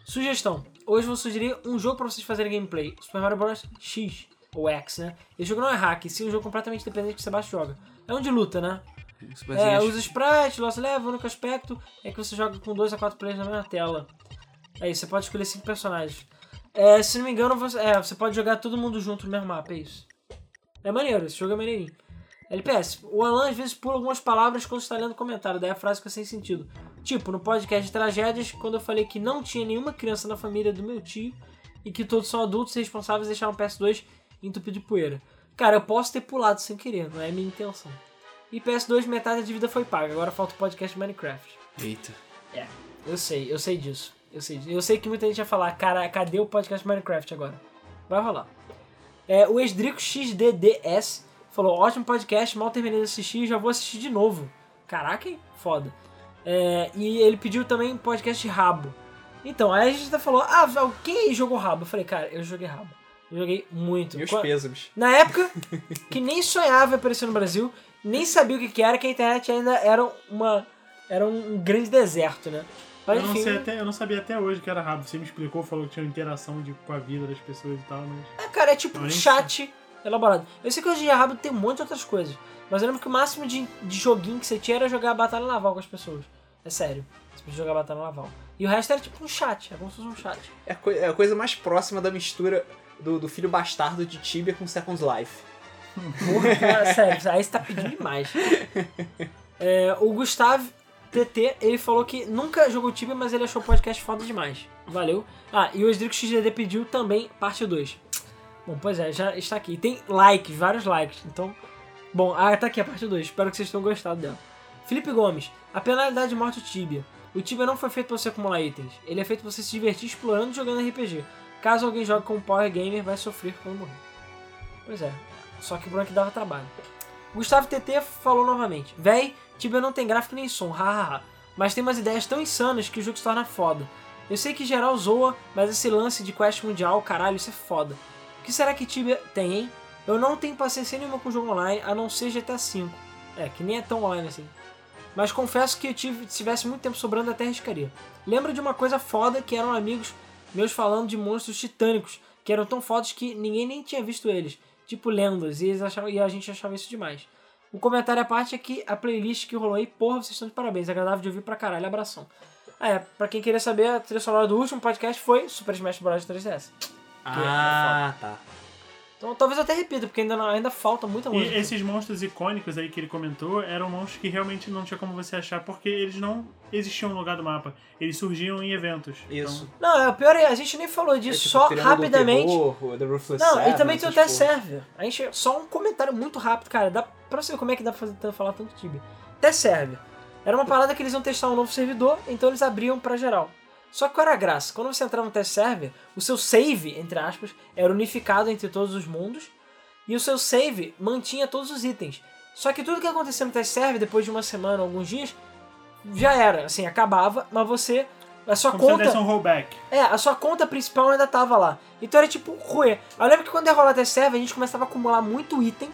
Sugestão. Hoje eu vou sugerir um jogo pra vocês fazerem gameplay. Super Mario Bros. X. Ou X, né? Esse jogo não é hack, sim um jogo completamente independente que baixa e joga. É um de luta, né? É, usa sprite, lost level, o único aspecto é que você joga com 2 a 4 players na mesma tela. É isso, você pode escolher 5 personagens. É, se não me engano, você, é, você pode jogar todo mundo junto no mesmo mapa, é isso. É maneiro, esse jogo é maneirinho. LPS, o Alan às vezes pula algumas palavras quando está lendo comentário, daí a frase fica sem sentido. Tipo, no podcast de tragédias, quando eu falei que não tinha nenhuma criança na família do meu tio e que todos são adultos e responsáveis deixaram o PS2 entupido de poeira. Cara, eu posso ter pulado sem querer, não é minha intenção. E PS2, metade da dívida foi paga, agora falta o podcast Minecraft. Eita. É, eu sei, eu sei disso. Eu sei, eu sei que muita gente vai falar, cara, cadê o podcast Minecraft agora? Vai rolar. É, o Esdrico XDDS falou, ótimo podcast, mal terminei de assistir e já vou assistir de novo. Caraca, hein? Foda. É, e ele pediu também podcast rabo. Então, aí a gente até falou, ah, quem jogou rabo? Eu falei, cara, eu joguei rabo. Eu joguei muito. Meus Qua- pêsames. na época, que nem sonhava em aparecer no Brasil, nem sabia o que, que era, que a internet ainda era uma. Era um grande deserto, né? Mas Eu não, enfim, sei até, eu não sabia até hoje que era rabo. Você me explicou, falou que tinha interação de, com a vida das pessoas e tal, mas. é, cara, é tipo um chat elaborado. Eu sei que hoje em dia rabo tem um monte de outras coisas. Mas eu lembro que o máximo de, de joguinho que você tinha era jogar batalha naval com as pessoas. É sério. Você podia jogar batalha naval. E o resto era tipo um chat, é como se fosse um chat. É a, é a coisa mais próxima da mistura do, do filho bastardo de Tibia com Second Life. Cara, sério, aí você tá pedindo demais. É, o Gustavo TT, ele falou que nunca jogou Tibia, mas ele achou o podcast foda demais. Valeu. Ah, e o Esdrico XDD pediu também parte 2. Bom, pois é, já está aqui. Tem likes, vários likes. Então, bom, ah, tá aqui a parte 2. Espero que vocês tenham gostado dela. Felipe Gomes, a penalidade morte do Tibia. O Tibia não foi feito pra você acumular itens. Ele é feito pra você se divertir explorando e jogando RPG. Caso alguém jogue com Power Gamer, vai sofrer quando morrer. Pois é, só que o Bronk dava trabalho. Gustavo TT falou novamente: Véi, Tibia não tem gráfico nem som, hahaha. Mas tem umas ideias tão insanas que o jogo se torna foda. Eu sei que geral zoa, mas esse lance de quest mundial, caralho, isso é foda. O que será que Tibia tem, hein? Eu não tenho paciência nenhuma com o jogo online, a não ser GTA V. É, que nem é tão online assim. Mas confesso que eu tive, se tivesse muito tempo sobrando, até arriscaria. Lembro de uma coisa foda que eram amigos meus falando de monstros titânicos, que eram tão fodas que ninguém nem tinha visto eles. Tipo lendas, e, eles achavam, e a gente achava isso demais. O comentário à parte é que a playlist que rolou aí, porra, vocês estão de parabéns. Agradável de ouvir pra caralho. Abração. Ah, é, pra quem queria saber, a trilha sonora do último podcast foi Super Smash Bros. 3DS. Ah, tá. Então talvez eu até repita, porque ainda, não- ainda falta muita E música. esses monstros icônicos aí que ele comentou eram monstros que realmente não tinha como você achar, porque eles não existiam no lugar do mapa. Eles surgiam em eventos. Isso. Não, é, o pior é, a gente nem falou É disso, tipo só rapidamente. Terror, o The Ruthless Não, e Seven, também tem o test server. A gente, só um comentário muito rápido, cara. Dá pra você ver como é que dá pra fazer, tanto- falar tanto Tibia. Test server. Era uma parada que eles iam testar um novo servidor, então eles abriam pra geral. Só que qual era a graça? Quando você entrava no test server, o seu save, entre aspas, era unificado entre todos os mundos. E o seu save mantinha todos os itens. Só que tudo que acontecia no test server, depois de uma semana, alguns dias, já era. Assim, acabava, mas você. A sua Como se conta. desse um rollback. É, a sua conta principal ainda tava lá. Então era tipo ruê. Eu lembro que quando ia rolar até server, a gente começava a acumular muito item,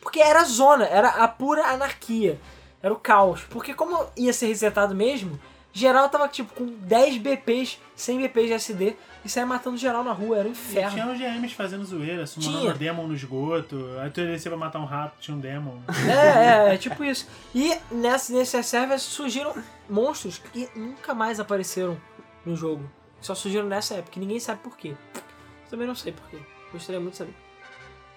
porque era zona, era a pura anarquia. Era o caos. Porque como ia ser resetado mesmo, geral tava tipo com 10 BPs, 100 BPs de SD, e saia matando geral na rua, era um E inferno. tinha os GMs fazendo zoeira, sumando Tinha. demon no esgoto. Aí tu descia pra matar um rato, tinha um demon. É, é, é tipo isso. E nesse, nesse server surgiram monstros que nunca mais apareceram no jogo. Só surgiram nessa época, e ninguém sabe por quê. Também não sei por quê. Gostaria muito de saber.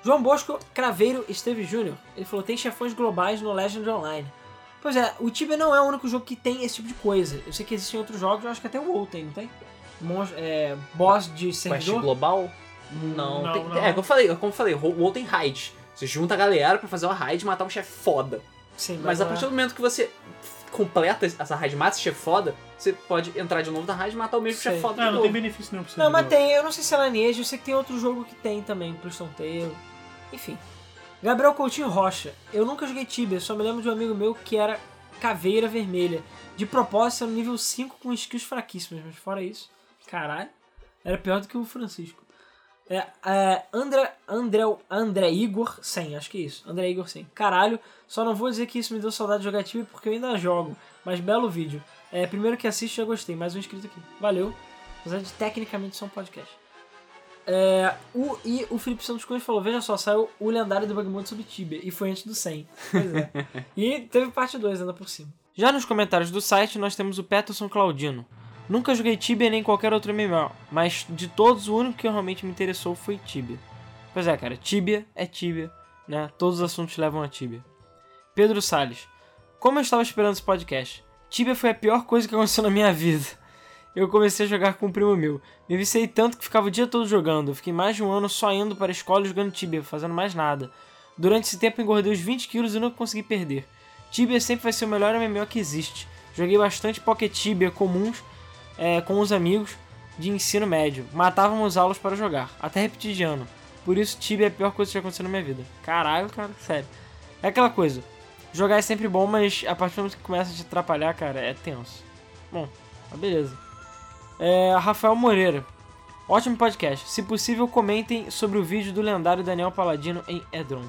João Bosco Craveiro Esteve Jr. Ele falou: tem chefões globais no Legend Online. Pois é, o Tibia não é o único jogo que tem esse tipo de coisa. Eu sei que existem outros jogos, eu acho que até o WoW tem, não tem? Monstro, é, boss de Quest servidor. global? Não, Não, tem- não. É, como eu falei, como eu falei, o WoW tem raid. Você junta a galera pra fazer uma raid e matar um chefe foda. Sim, Mas a não é- partir do momento que você completa essa raid, mata esse chefe foda, você pode entrar de novo na raid e matar o mesmo chefe foda Ah, de não tem novo. benefício nenhum pra você. Não, mas tem, eu não sei se é Lineage, eu sei que tem outro jogo que tem também, Priston Tale. Enfim. Gabriel Coutinho Rocha. Eu nunca joguei Tibia, só me lembro de um amigo meu que era caveira vermelha. De propósito, era no nível 5 com skills fraquíssimas, mas fora isso, caralho, era pior do que o Francisco. É, é André, André, André Igor 100, acho que é isso. André Igor 100. Caralho, só não vou dizer que isso me deu saudade de jogar Tibia porque eu ainda jogo. Mas belo vídeo. É, primeiro que assiste, já gostei. Mais um inscrito aqui. Valeu. Apesar de tecnicamente só um podcast. É, o, e o Felipe Santos Cunha falou: Veja só, saiu o lendário do Bugmode sobre Tibia. E foi antes do 100. Pois é. e teve parte 2 ainda por cima. Já nos comentários do site nós temos o Peterson Claudino. Nunca joguei Tibia nem qualquer outro MMO, mas de todos o único que realmente me interessou foi Tibia. Pois é, cara, Tibia é Tibia, né? Todos os assuntos levam a Tibia. Pedro Salles. Como eu estava esperando esse podcast? Tibia foi a pior coisa que aconteceu na minha vida. Eu comecei a jogar com um primo meu. Me viciei tanto que ficava o dia todo jogando. Fiquei mais de um ano só indo para a escola jogando Tibia, fazendo mais nada. Durante esse tempo engordei os 20 quilos e nunca consegui perder. Tibia sempre vai ser o melhor MMO que existe. Joguei bastante Pocket Tibia comuns é, com os amigos de ensino médio. Matávamos aulas para jogar, até repetir de ano. Por isso Tibia é a pior coisa que já aconteceu na minha vida. Caralho, cara, sério. É aquela coisa. Jogar é sempre bom, mas a partir do momento que começa a te atrapalhar, cara, é tenso. Bom, beleza. É, Rafael Moreira. Ótimo podcast. Se possível, comentem sobre o vídeo do lendário Daniel Paladino em Edron.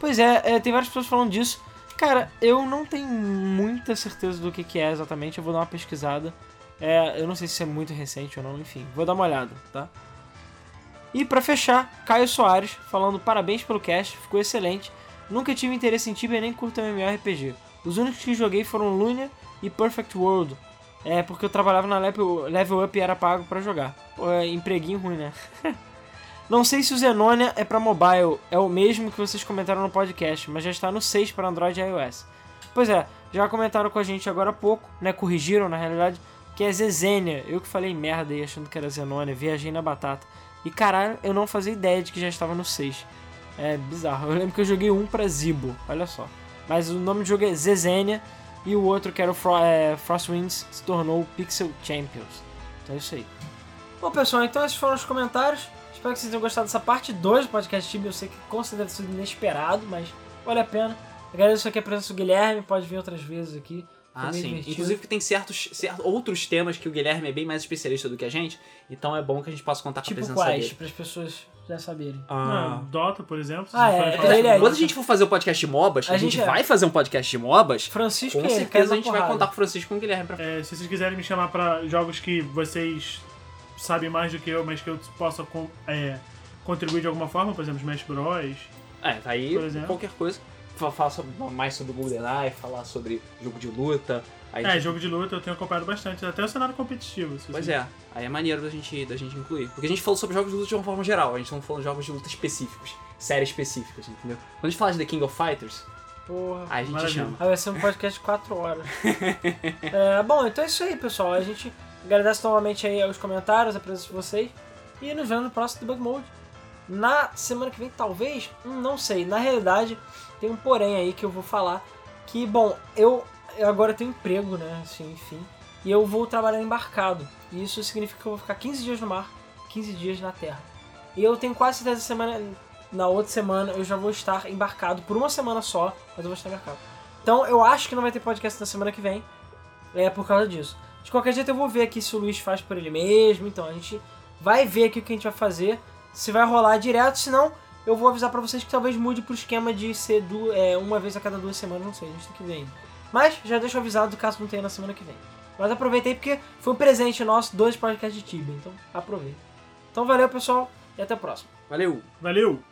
Pois é, é, tem várias pessoas falando disso. Cara, eu não tenho muita certeza do que, que é exatamente. Eu vou dar uma pesquisada. É, eu não sei se é muito recente ou não, enfim. Vou dar uma olhada, tá? E pra fechar, Caio Soares falando parabéns pelo cast, ficou excelente. Nunca tive interesse em Tibia nem curto MMORPG. Os únicos que joguei foram Lunia e Perfect World. É porque eu trabalhava na Level, level Up e era pago pra jogar. Pô, é empreguinho ruim, né? Não sei se o Zenonia é pra mobile, é o mesmo que vocês comentaram no podcast, mas já está no 6 para Android e iOS. Pois é, já comentaram com a gente agora há pouco, né? Corrigiram na realidade, que é Zezênia. Eu que falei merda aí achando que era Zenonia, viajei na batata. E caralho, eu não fazia ideia de que já estava no 6. É bizarro. Eu lembro que eu joguei um pra Zibo, olha só. Mas o nome do jogo é Zezênia e o outro, que era o Fro é, Frostwinds, se tornou Pixel Champions. Então é isso aí. Bom, pessoal, então esses foram os comentários. Espero que vocês tenham gostado dessa parte 2 do podcast Tibia. Eu sei que com certeza ser inesperado, mas vale a pena. Agradeço aqui a presença do Guilherme, pode vir outras vezes aqui. Ah, sim. divertido. Inclusive tem certos, certos outros temas que o Guilherme é bem mais especialista do que a gente, então é bom que a gente possa contar com a tipo presença quais, dele. para as pessoas já saberem. Ah, Não, Dota, por exemplo. Ah, é, é, ele é- Quando a gente for fazer o podcast de MOBAs, A a, gente, gente é. vai fazer um podcast de MOBAs, Francisco com certeza a gente vai contar com o Francisco e com o Guilherme pra É, se vocês quiserem me chamar pra jogos que vocês sabe mais do que eu, mas que eu possa com- é, contribuir de alguma forma, por exemplo, Smash Bros. É, tá aí qualquer coisa. Fa- Falar sobre- mais sobre o GoldenEye, falar sobre jogo de luta. Aí, É, jogo de luta eu tenho acompanhado bastante, até o cenário competitivo. se Pois você- é, aí é maneiro da gente, da gente incluir. Porque a gente falou sobre jogos de luta de uma forma geral, a gente não falou de jogos de luta específicos, séries específicas, entendeu? Quando a gente fala de The King of Fighters, Porra. aí a gente Maravilha. chama. Aí vai ser um podcast de 4 horas. É, bom, então é isso aí, pessoal. A gente agradece novamente aí os comentários, a presença de vocês. E nos vemos no próximo Debug Mode. Na semana que vem, talvez, não sei. Na realidade, tem um porém aí que eu vou falar. Que, bom, eu, eu agora tenho emprego, né? Assim, enfim. E eu vou trabalhar embarcado. E isso significa que eu vou ficar 15 dias no mar, 15 dias na terra. E eu tenho quase certeza semana, na outra semana eu já vou estar embarcado por uma semana só, mas eu vou estar embarcado. Então eu acho que não vai ter podcast na semana que vem. É por causa disso. De qualquer jeito eu vou ver aqui se o Luiz faz por ele mesmo. Então a gente vai ver aqui o que a gente vai fazer. Se vai rolar direto, se não, eu vou avisar pra vocês que talvez mude pro esquema de ser du é, uma vez a cada duas semanas, não sei, a gente tem que ver ainda. Mas já deixo avisado caso não tenha na semana que vem. Mas aproveitei porque foi um presente nosso, dois podcasts de Tibia, então aproveita. Então valeu pessoal e até a próxima. Valeu! Valeu!